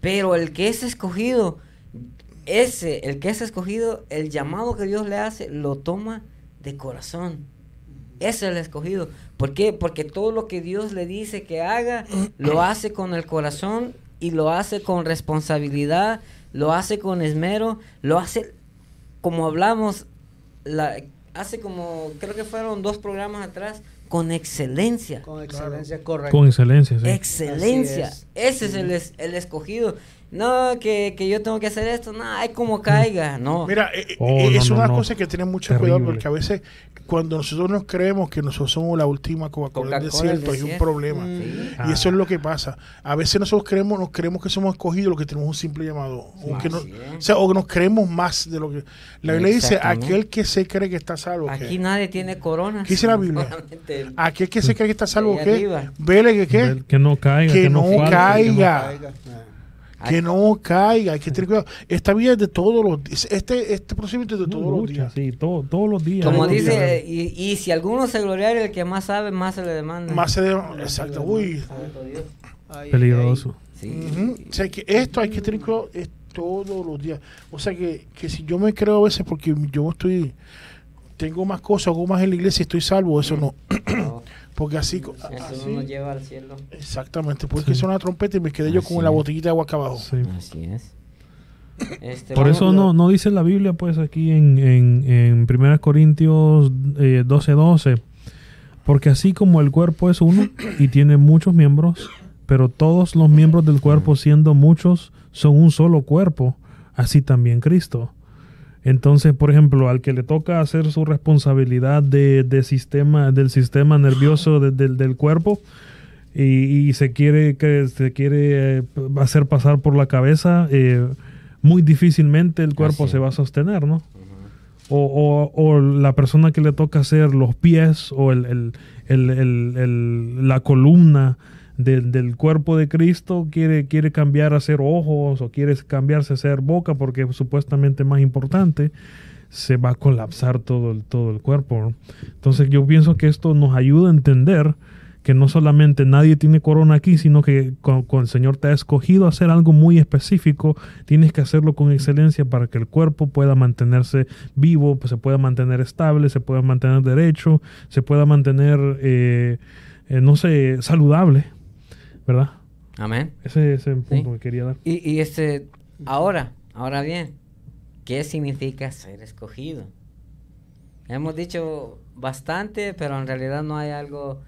Pero el que es escogido, ese, el que es escogido, el llamado que Dios le hace, lo toma de corazón. Ese es el escogido. ¿Por qué? Porque todo lo que Dios le dice que haga, lo hace con el corazón y lo hace con responsabilidad, lo hace con esmero, lo hace como hablamos, la, hace como, creo que fueron dos programas atrás, con excelencia. Con excelencia, correcto. Con excelencia, sí. Excelencia. Ese es el, el escogido. No, que, que, yo tengo que hacer esto, no, hay como caiga, no. Mira, eh, oh, eh, es una cosa que tiene mucho cuidado porque a veces cuando nosotros nos creemos que nosotros somos la última Coca-Cola del desierto, hay un problema. Y eso es lo que pasa. A veces nosotros creemos, nos creemos que somos escogidos, lo que tenemos un simple llamado. O, que o, sea, o nos creemos más de lo que... La Biblia dice, aquel que se cree que está salvo. Aquí nadie tiene corona. ¿Qué dice la Biblia? aquel que se cree que está salvo, ¿qué? Vele que qué. Que no caiga. Que, no, caiga que no caiga, hay que tener cuidado. Esta vida es de todos los días, este, este procedimiento es de todos los días. Sí, todos los días. Como dice, y, si alguno se gloriara, el que más sabe, más se le demanda. Más se le demanda, exacto, uy. Peligroso. O sea que esto hay que tener cuidado es todos los días. O sea que, que si yo me creo a veces porque yo estoy, tengo más cosas, hago más en la iglesia y estoy salvo, eso no. Porque así. Eso así, nos lleva al cielo. Exactamente, porque es una trompeta y me quedé yo con la botellita de agua acá abajo. Así es. Este, Por eso no, no dice la Biblia, pues aquí en, en, en 1 Corintios eh, 12, 12. Porque así como el cuerpo es uno y tiene muchos miembros, pero todos los miembros del cuerpo, siendo muchos, son un solo cuerpo, así también Cristo. Entonces, por ejemplo, al que le toca hacer su responsabilidad de, sistema, del sistema nervioso del cuerpo y, se quiere que se quiere eh, hacer pasar por la cabeza, eh, muy difícilmente el cuerpo se va a sostener, ¿no? o, la persona que le toca hacer los pies o el, la columna del cuerpo de Cristo quiere, quiere cambiar a ser ojos o quiere cambiarse a ser boca porque es supuestamente más importante, se va a colapsar todo el, todo el cuerpo. Entonces yo pienso que esto nos ayuda a entender que no solamente nadie tiene corona aquí, sino que con, el Señor te ha escogido hacer algo muy específico, tienes que hacerlo con excelencia para que el cuerpo pueda mantenerse vivo, se pueda mantener estable, se pueda mantener derecho, se pueda mantener, eh, eh, no sé, saludable. ¿Verdad? Amén. Ese es el punto que quería dar. Y, y este, ahora, ahora bien, ¿qué significa ser escogido? Hemos dicho bastante, pero en realidad no hay algo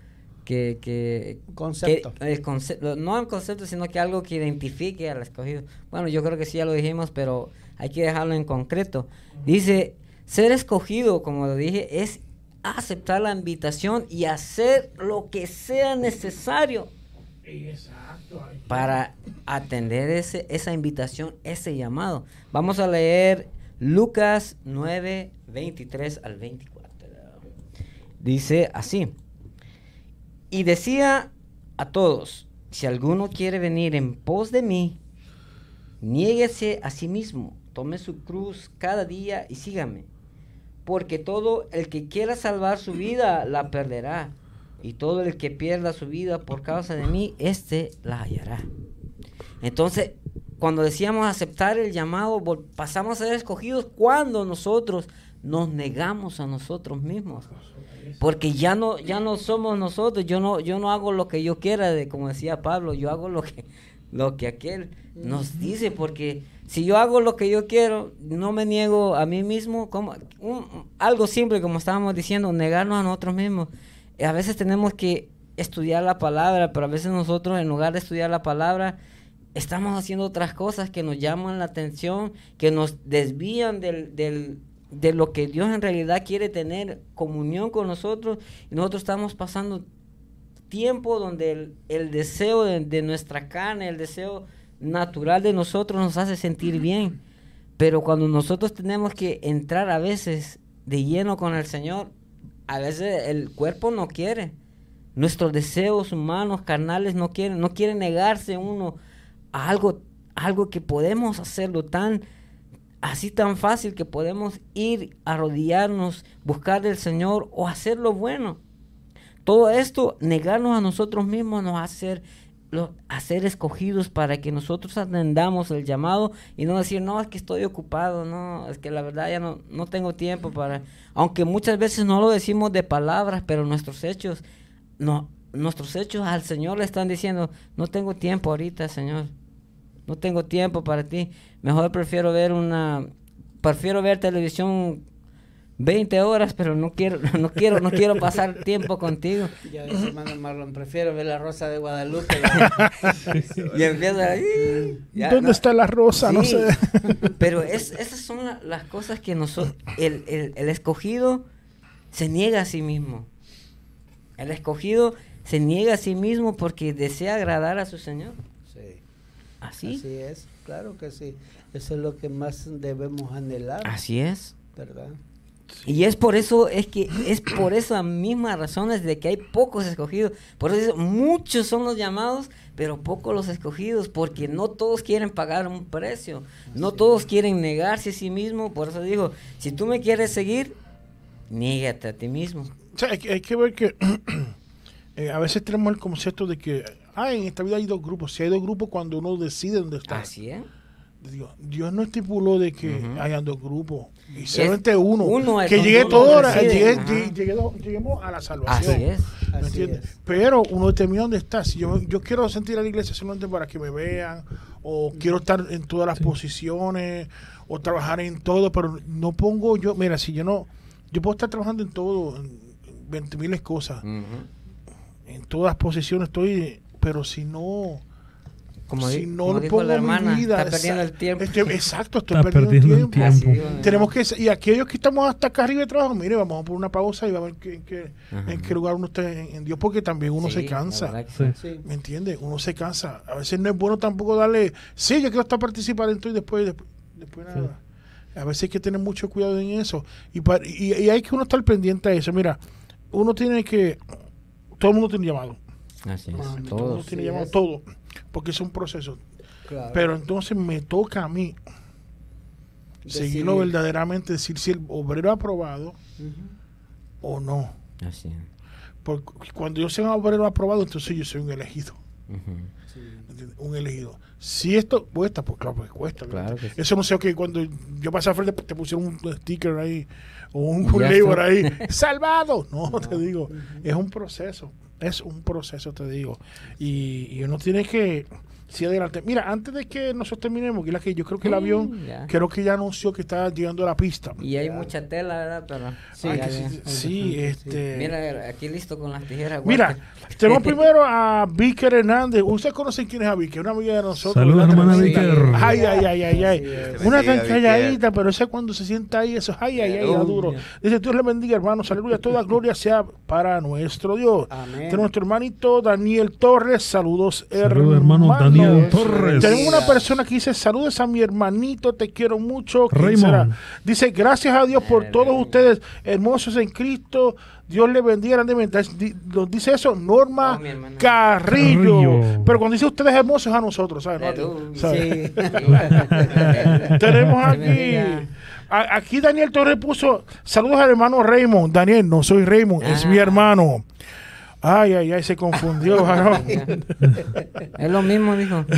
que... que concepto. el concepto. No el concepto, sino que algo que identifique al escogido. Bueno, yo creo que sí ya lo dijimos, pero hay que dejarlo en concreto. Dice, ser escogido, como lo dije, es aceptar la invitación y hacer lo que sea necesario para atender ese, esa invitación, ese llamado. Vamos a leer Lucas 9, 23 al 24. Dice así. Y decía a todos, si alguno quiere venir en pos de mí, niéguese a sí mismo, tome su cruz cada día y sígame. Porque todo el que quiera salvar su vida la perderá y todo el que pierda su vida por causa de mí, éste la hallará. Entonces, cuando decíamos aceptar el llamado, pasamos a ser escogidos cuando nosotros nos negamos a nosotros mismos. Porque ya no, ya no somos nosotros, yo no, yo no hago lo que yo quiera, de, como decía Pablo, yo hago lo que, lo que aquel nos dice, porque si yo hago lo que yo quiero, no me niego a mí mismo, como algo simple como estábamos diciendo, negarnos a nosotros mismos a veces tenemos que estudiar la palabra, pero a veces nosotros en lugar de estudiar la palabra, estamos haciendo otras cosas que nos llaman la atención, que nos desvían del, del, de lo que Dios en realidad quiere tener comunión con nosotros. Y nosotros estamos pasando tiempo donde el, deseo de, de, nuestra carne, el deseo natural de nosotros nos hace sentir bien. Pero cuando nosotros tenemos que entrar a veces de lleno con el Señor, a veces el cuerpo no quiere. Nuestros deseos humanos, carnales, no quieren, no quieren negarse uno a algo, algo que podemos hacerlo tan, así tan fácil que podemos ir, arrodillarnos, buscar del Señor o hacer lo bueno. Todo esto, negarnos a nosotros mismos, nos hace a ser escogidos para que nosotros atendamos el llamado y no decir, no, es que estoy ocupado, no, es que la verdad ya no, no tengo tiempo para... Aunque muchas veces no lo decimos de palabras, pero nuestros hechos, no, nuestros hechos al Señor le están diciendo, no tengo tiempo ahorita, Señor, no tengo tiempo para ti, mejor prefiero ver una, prefiero ver televisión 20 horas, pero no quiero, <laughs> no quiero, no quiero pasar tiempo contigo. Ya dice hermano Marlon, prefiero ver la rosa de Guadalupe. <laughs> y empieza ahí. ¿Dónde está la rosa? No sé. pero es, esas son las cosas que nosotros, el, el, el escogido se niega a sí mismo. El escogido se niega a sí mismo porque desea agradar a su Señor. Sí. ¿Así? Así es, claro que sí. Eso es lo que más debemos anhelar. Así es. ¿Verdad? Y es por eso, es que es por esas mismas razones de que hay pocos escogidos. Por eso muchos son los llamados, pero pocos los escogidos, porque no todos quieren pagar un precio, no todos quieren negarse a sí mismo. Por eso digo, si tú me quieres seguir, niégate a ti mismo. hay, que ver que <clears throat> eh, a veces tenemos el concepto de que, ah, en esta vida hay dos grupos. Si hay dos grupos cuando uno decide dónde está. Así es. Dios, no estipuló de que hayan dos grupos, y solamente uno, que llegue todo, lleguemos a la salvación. Así es. Pero uno determina dónde está. Si yo, yo quiero sentir a la iglesia solamente para que me vean, o quiero estar en todas las posiciones, o trabajar en todo, pero no pongo yo, mira, si yo no, yo puedo estar trabajando en todo, en 20 miles cosas, en todas las posiciones estoy, pero si no como, si no dijo la hermana, está perdiendo el tiempo. exacto, estoy perdiendo, el tiempo. Tenemos que, y aquellos que estamos hasta acá arriba de trabajo, mire, vamos a poner una pausa y vamos a ver en qué, en qué lugar uno está en, Dios, porque también uno se cansa. ¿Me entiendes? Uno se cansa. A veces no es bueno tampoco darle, sí, yo quiero estar esto y después, después, nada. A veces hay que tener mucho cuidado en eso. Y, y, y, hay que uno estar pendiente a eso. Mira, uno tiene que, todo el mundo tiene llamado. Así es. todo el mundo tiene llamado, todo porque es un proceso. Pero entonces me toca a mí seguirlo verdaderamente, decir si el obrero ha aprobado o no. Así Porque cuando yo sea un obrero aprobado, entonces yo soy un elegido. Un elegido. Si esto cuesta, pues claro, pues cuesta. Eso no sé, que cuando yo pasé a frente te pusieron un sticker ahí o un, <laughs> label ahí, <laughs> salvado. No, te digo, es un proceso es un proceso, te digo. Y, uno tiene que Sí, adelante. Mira, antes de que nosotros terminemos, que yo creo que el avión, creo que ya anunció que está llegando a la pista. Y hay mucha tela, ¿verdad? Pero, sí, sí, este... Mira, aquí listo con las tijeras. Mira, tenemos <laughs> primero a Víker Hernández. Ustedes conocen quién es a Víker, una amiga de nosotros. Saludos, hermana Víker. Ay, ay, ay, ay, ay. una tan calladita, pero ese cuando se sienta ahí, eso, ay, ay, ay, duro. Dice, Dios le bendiga, hermanos. Aleluya, toda <laughs> gloria sea para nuestro Dios. Amén. Tenemos nuestro hermanito Daniel Torres. Saludos, Saludos hermano Daniel. Tenemos una persona que dice, saludes a mi hermanito, te quiero mucho. Dice, gracias a Dios por todos ustedes, hermosos en Cristo. Dios le bendiga grandemente. Nos dice eso Norma oh, Carrillo. Pero cuando dice ustedes hermosos a nosotros, ¿sabes? <laughs> <laughs> Tenemos aquí... Aquí Daniel Torres puso, saludos al hermano Raymond. Daniel, no soy Raymond, es mi ah. hermano. Ay, ay, ay, se confundió, <laughs> es lo mismo, dijo. <laughs>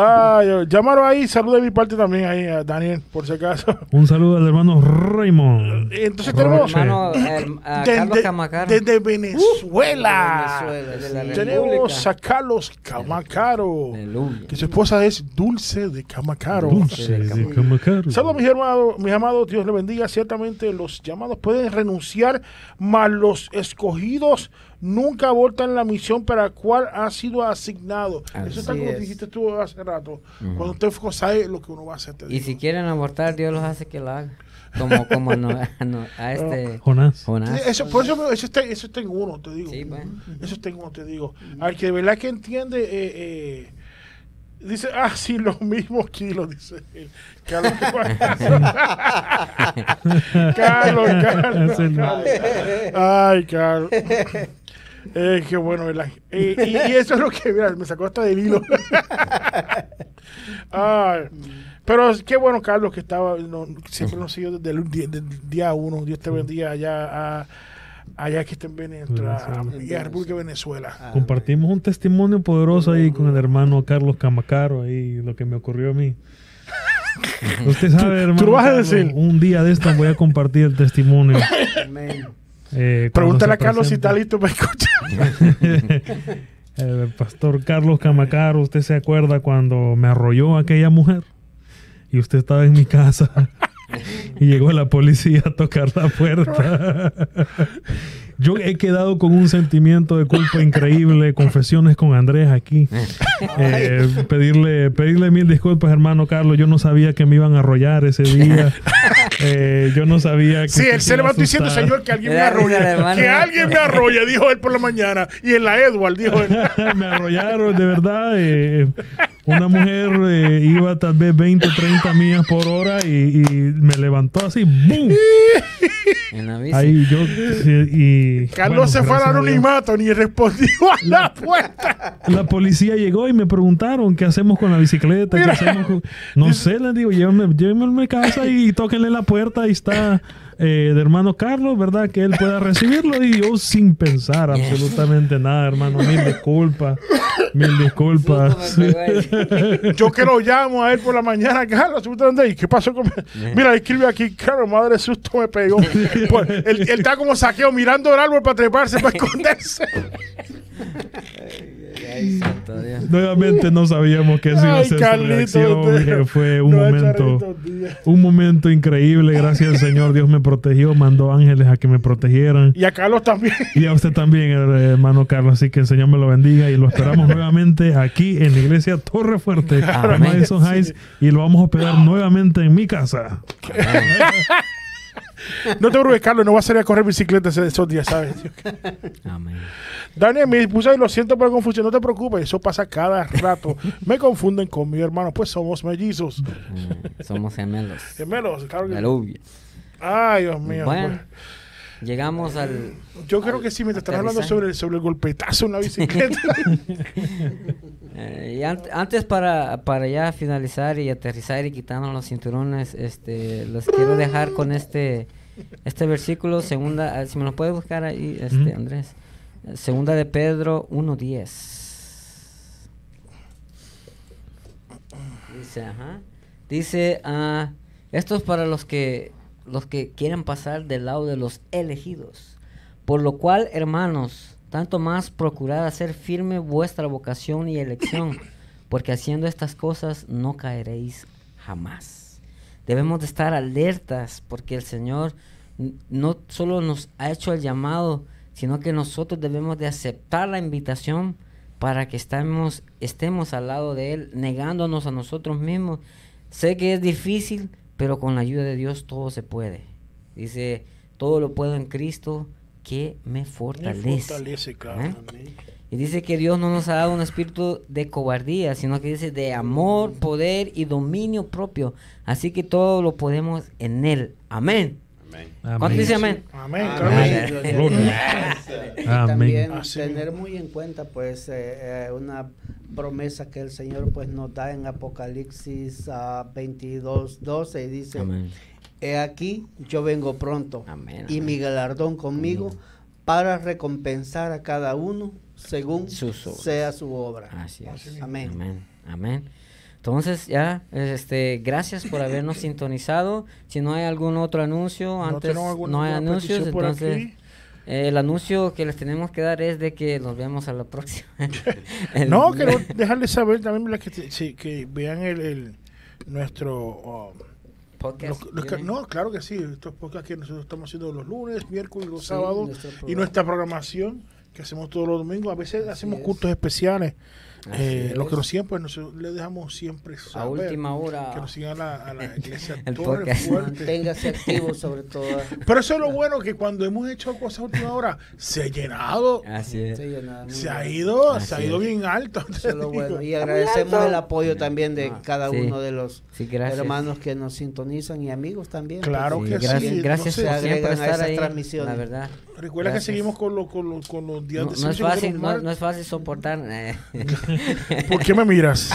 Ay, llámalo ahí, saludo de mi parte también ahí a Daniel, por si acaso. <laughs> Un saludo al hermano Raymond. Entonces tenemos hermano, <clears throat> Carlos Camacaro. Desde Venezuela. tenemos a Carlos Camacaro. Que su esposa es Dulce de Camacaro. Dulce de Camacaro. Saludos mis hermanos, mis amados, Dios le bendiga. Ciertamente los llamados pueden renunciar, mas los escogidos nunca abortan la misión para la cual ha sido asignado. Eso está como dijiste tú hace rato. Cuando usted sabe lo que uno va a hacer. y si quieren abortar, Dios los hace que lo hagan. Como, como no, <laughs> a este Jonás. eso, por eso, eso, está, eso está en uno, te digo. Eso está en uno, te digo. Al que de verdad que entiende, eh, eh, dice, ah, sí, los mismos kilos, dice <laughs> Carlos, Carlos, Carlos, Carlos. Ay, Carlos. <laughs> Eh, qué bueno, ¿verdad? y, eso es lo que, mira, me sacó hasta del hilo. <laughs> pero qué bueno, Carlos, que estaba, siempre nos siguió desde el día, uno. Dios te bendiga allá a allá que está en Venezuela, y a República de Venezuela. Compartimos un testimonio poderoso ahí con el hermano Carlos Camacaro, ahí lo que me ocurrió a mí. <laughs> Usted sabe, hermano. ¿Tú vas a decir? Un día de esto voy a compartir el testimonio. <laughs> Eh, Pregúntale a Carlos si está listo para escuchar. <laughs> el pastor Carlos Camacaro, ¿usted se acuerda cuando me arrolló aquella mujer? Y usted estaba en mi casa. <laughs> y llegó la policía a tocar la puerta. <laughs> Yo he quedado con un sentimiento de culpa increíble. Confesiones con Andrés aquí. Eh, pedirle, pedirle mil disculpas, hermano Carlos. Yo no sabía que me iban a arrollar ese día. Eh, yo no sabía que. Sí, él se levantó diciendo, Señor, que alguien me arrolla. Que alguien me arrolla, dijo él por la mañana. Y en la Edward, dijo él. <laughs> me arrollaron, de verdad. Eh, una mujer eh, iba tal vez 20, 30 millas por hora y, me levantó así, ¡boom! En la bici. Ahí yo. Y, Carlos se fue al anonimato ni respondió a la puerta. La policía llegó y me preguntaron qué hacemos con la bicicleta. ¿Qué hacemos No sé, les digo, llévenme, llévenme a mi casa y tóquenle la puerta. Ahí está eh, de hermano Carlos, ¿verdad? Que él pueda recibirlo y yo sin pensar absolutamente nada, hermano. Mil disculpas, mil disculpas. <laughs> yo que lo llamo a él por la mañana, Carlos, ¿y qué pasó con Mira, escribe aquí, Carlos, madre susto me pegó. <laughs> Pues, él, él, está como saqueo mirando el árbol para treparse, para <laughs> esconderse. Nuevamente no sabíamos que eso iba a ser su reacción. Fue un momento, un momento increíble. Gracias al Señor, Dios me protegió, mandó ángeles a que me protegieran. Y a Carlos también. Y a usted también, hermano Carlos. Así que el Señor me lo bendiga y lo esperamos <laughs> nuevamente aquí en la iglesia Torre Fuerte, Madison Heights, y lo vamos a esperar nuevamente en mi casa. <laughs> no te preocupes, Carlos, no va a salir a correr bicicleta esos días, ¿sabes? <laughs> Amén. Daniel, me puse lo siento por la confusión, no te preocupes, eso pasa cada rato. me confunden con mi hermano, pues somos mellizos. Mm, somos gemelos. Gemelos, claro que Ay, Dios mío. Bueno. Pues. Llegamos al. Yo creo que sí, me estás hablando sobre, sobre el golpetazo en la bicicleta. <laughs> Eh, y antes, para, para ya finalizar y aterrizar y quitarnos los cinturones, este, los quiero dejar con este, este versículo, segunda, si me lo puede buscar ahí, este, Andrés. Segunda de Pedro 1.10. Dice, ajá. Dice, uh, esto es para los que, los que quieren pasar del lado de los elegidos. Por lo cual, hermanos, tanto más procurad hacer firme vuestra vocación y elección, <coughs> porque haciendo estas cosas no caeréis jamás. Debemos de estar alertas, porque el Señor no solo nos ha hecho el llamado, sino que nosotros debemos de aceptar la invitación para que estemos, estemos al lado de Él, negándonos a nosotros mismos. Sé que es difícil, pero con la ayuda de Dios todo se puede. Dice, todo lo puedo en Cristo que me fortalece. Y dice que Dios no nos ha dado un espíritu de cobardía, sino que dice de amor, poder y dominio propio. Así que todo lo podemos en Él. Amén. ¿Cuánto dice amén? Amén. Y también tener muy en cuenta pues eh, eh, una promesa que el Señor pues nos da en Apocalipsis 22, 12 y dice, he aquí yo vengo pronto y mi galardón conmigo para recompensar a cada uno según sea su obra. Así es. Amén. Amén. Entonces, ya, este, gracias por habernos sintonizado. Si no hay algún otro anuncio, antes no, hay anuncios, entonces el anuncio que les tenemos que dar es de que nos vemos a la próxima. <laughs> no, quiero dejarles saber también que, que vean el, nuestro... Um, Podcast, no, claro que sí. Estos podcasts que nosotros estamos haciendo los lunes, miércoles, los sábados y nuestra programación que hacemos todos los domingos. A veces hacemos cultos especiales eh, lo que nos siempre pues, le dejamos siempre a última hora. que nos sigan a la, <laughs> iglesia el manténgase activo sobre todo. <laughs> Pero eso es lo bueno que cuando hemos hecho cosas a última hora se ha llenado. Así es. se, ha ido se ha ido bien alto. <laughs> Y agradecemos el apoyo también de ah, cada uno de los hermanos que nos sintonizan y amigos también claro que sí. gracias se agregan a esas transmisiones la verdad. Recuerda que seguimos con, lo, con, los días de no es fácil no, es fácil soportar eh. ¿Por qué me miras?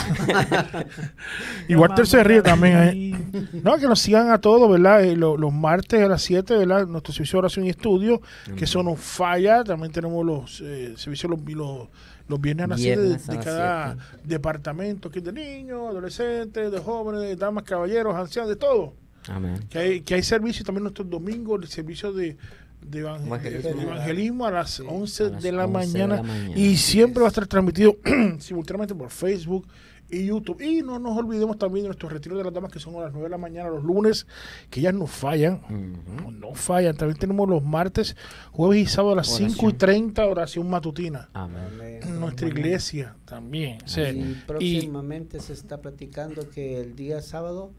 <laughs> y Walter se ríe también. ¿eh? No, que nos sigan a todos, ¿verdad? Eh, los, martes a las 7, ¿verdad? Nuestro servicio de oración y estudio, que eso no falla. También tenemos los eh, servicios los, los, los viernes a las 7 de, cada departamento, que es de niños, adolescentes, de jóvenes, de damas, caballeros, ancianos, de todo. Amén. Que hay, que hay servicios también nuestros domingos, el servicio de de, evangelismo, a las 11, de, la mañana, y siempre va a estar transmitido <clears throat> simultáneamente por Facebook y YouTube. Y no nos olvidemos también de nuestros retiros de las damas que son a las 9 de la mañana los lunes, que ya no fallan, no, fallan. También tenemos los martes, jueves y sábado a las 5 y 30 oración matutina. Nuestra iglesia también. y próximamente se está platicando que el día sábado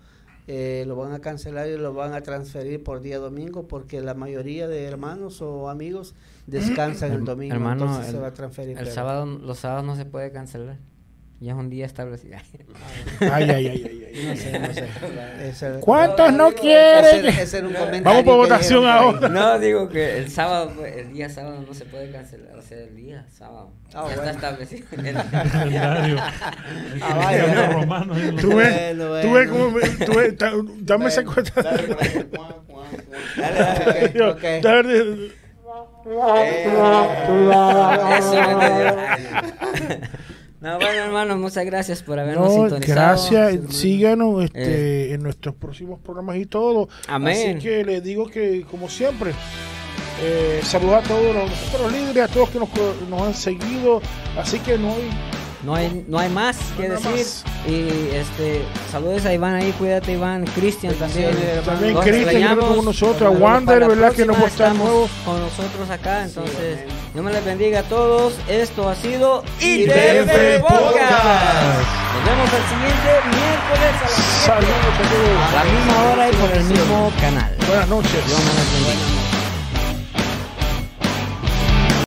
eh, lo van a cancelar y lo van a transferir por día domingo porque la mayoría de hermanos o amigos descansan el domingo. Hermano, entonces se va a transferir. El sábado, los sábados no se puede cancelar. Ya es un día establecido. Ay, ay, ay, ay, ay. No sé, no sé. <laughs> ¿Cuántos no, quieren? Vamos por votación ahora. No, digo que el sábado, el día sábado no se puede cancelar. O sea, el día sábado. Ah, está establecido. El <laughs> calendario. Ah, vaya. romano. Tú ves, tú ves cómo. Tú ves, dame esa cuenta. Dale, dale, dale. No, bueno, hermano, muchas gracias por habernos no, sintonizado. Gracias, síganos este, eh. en nuestros próximos programas y todo. Amén. Así que les digo que, como siempre, eh, saludos a todos los, líderes, a todos que nos, nos han seguido. Así que no hay no hay, no hay más que decir. Y este, saludos a Iván ahí, cuídate Iván, Cristian también. también Cristian con nosotros, a Wander, ¿verdad? Que nos nuevo. Con nosotros acá, entonces, Dios me les bendiga a todos. Esto ha sido ITF Podcast. Nos vemos el siguiente miércoles a, a la misma hora y por el mismo canal. Buenas noches. Dios me les bendiga.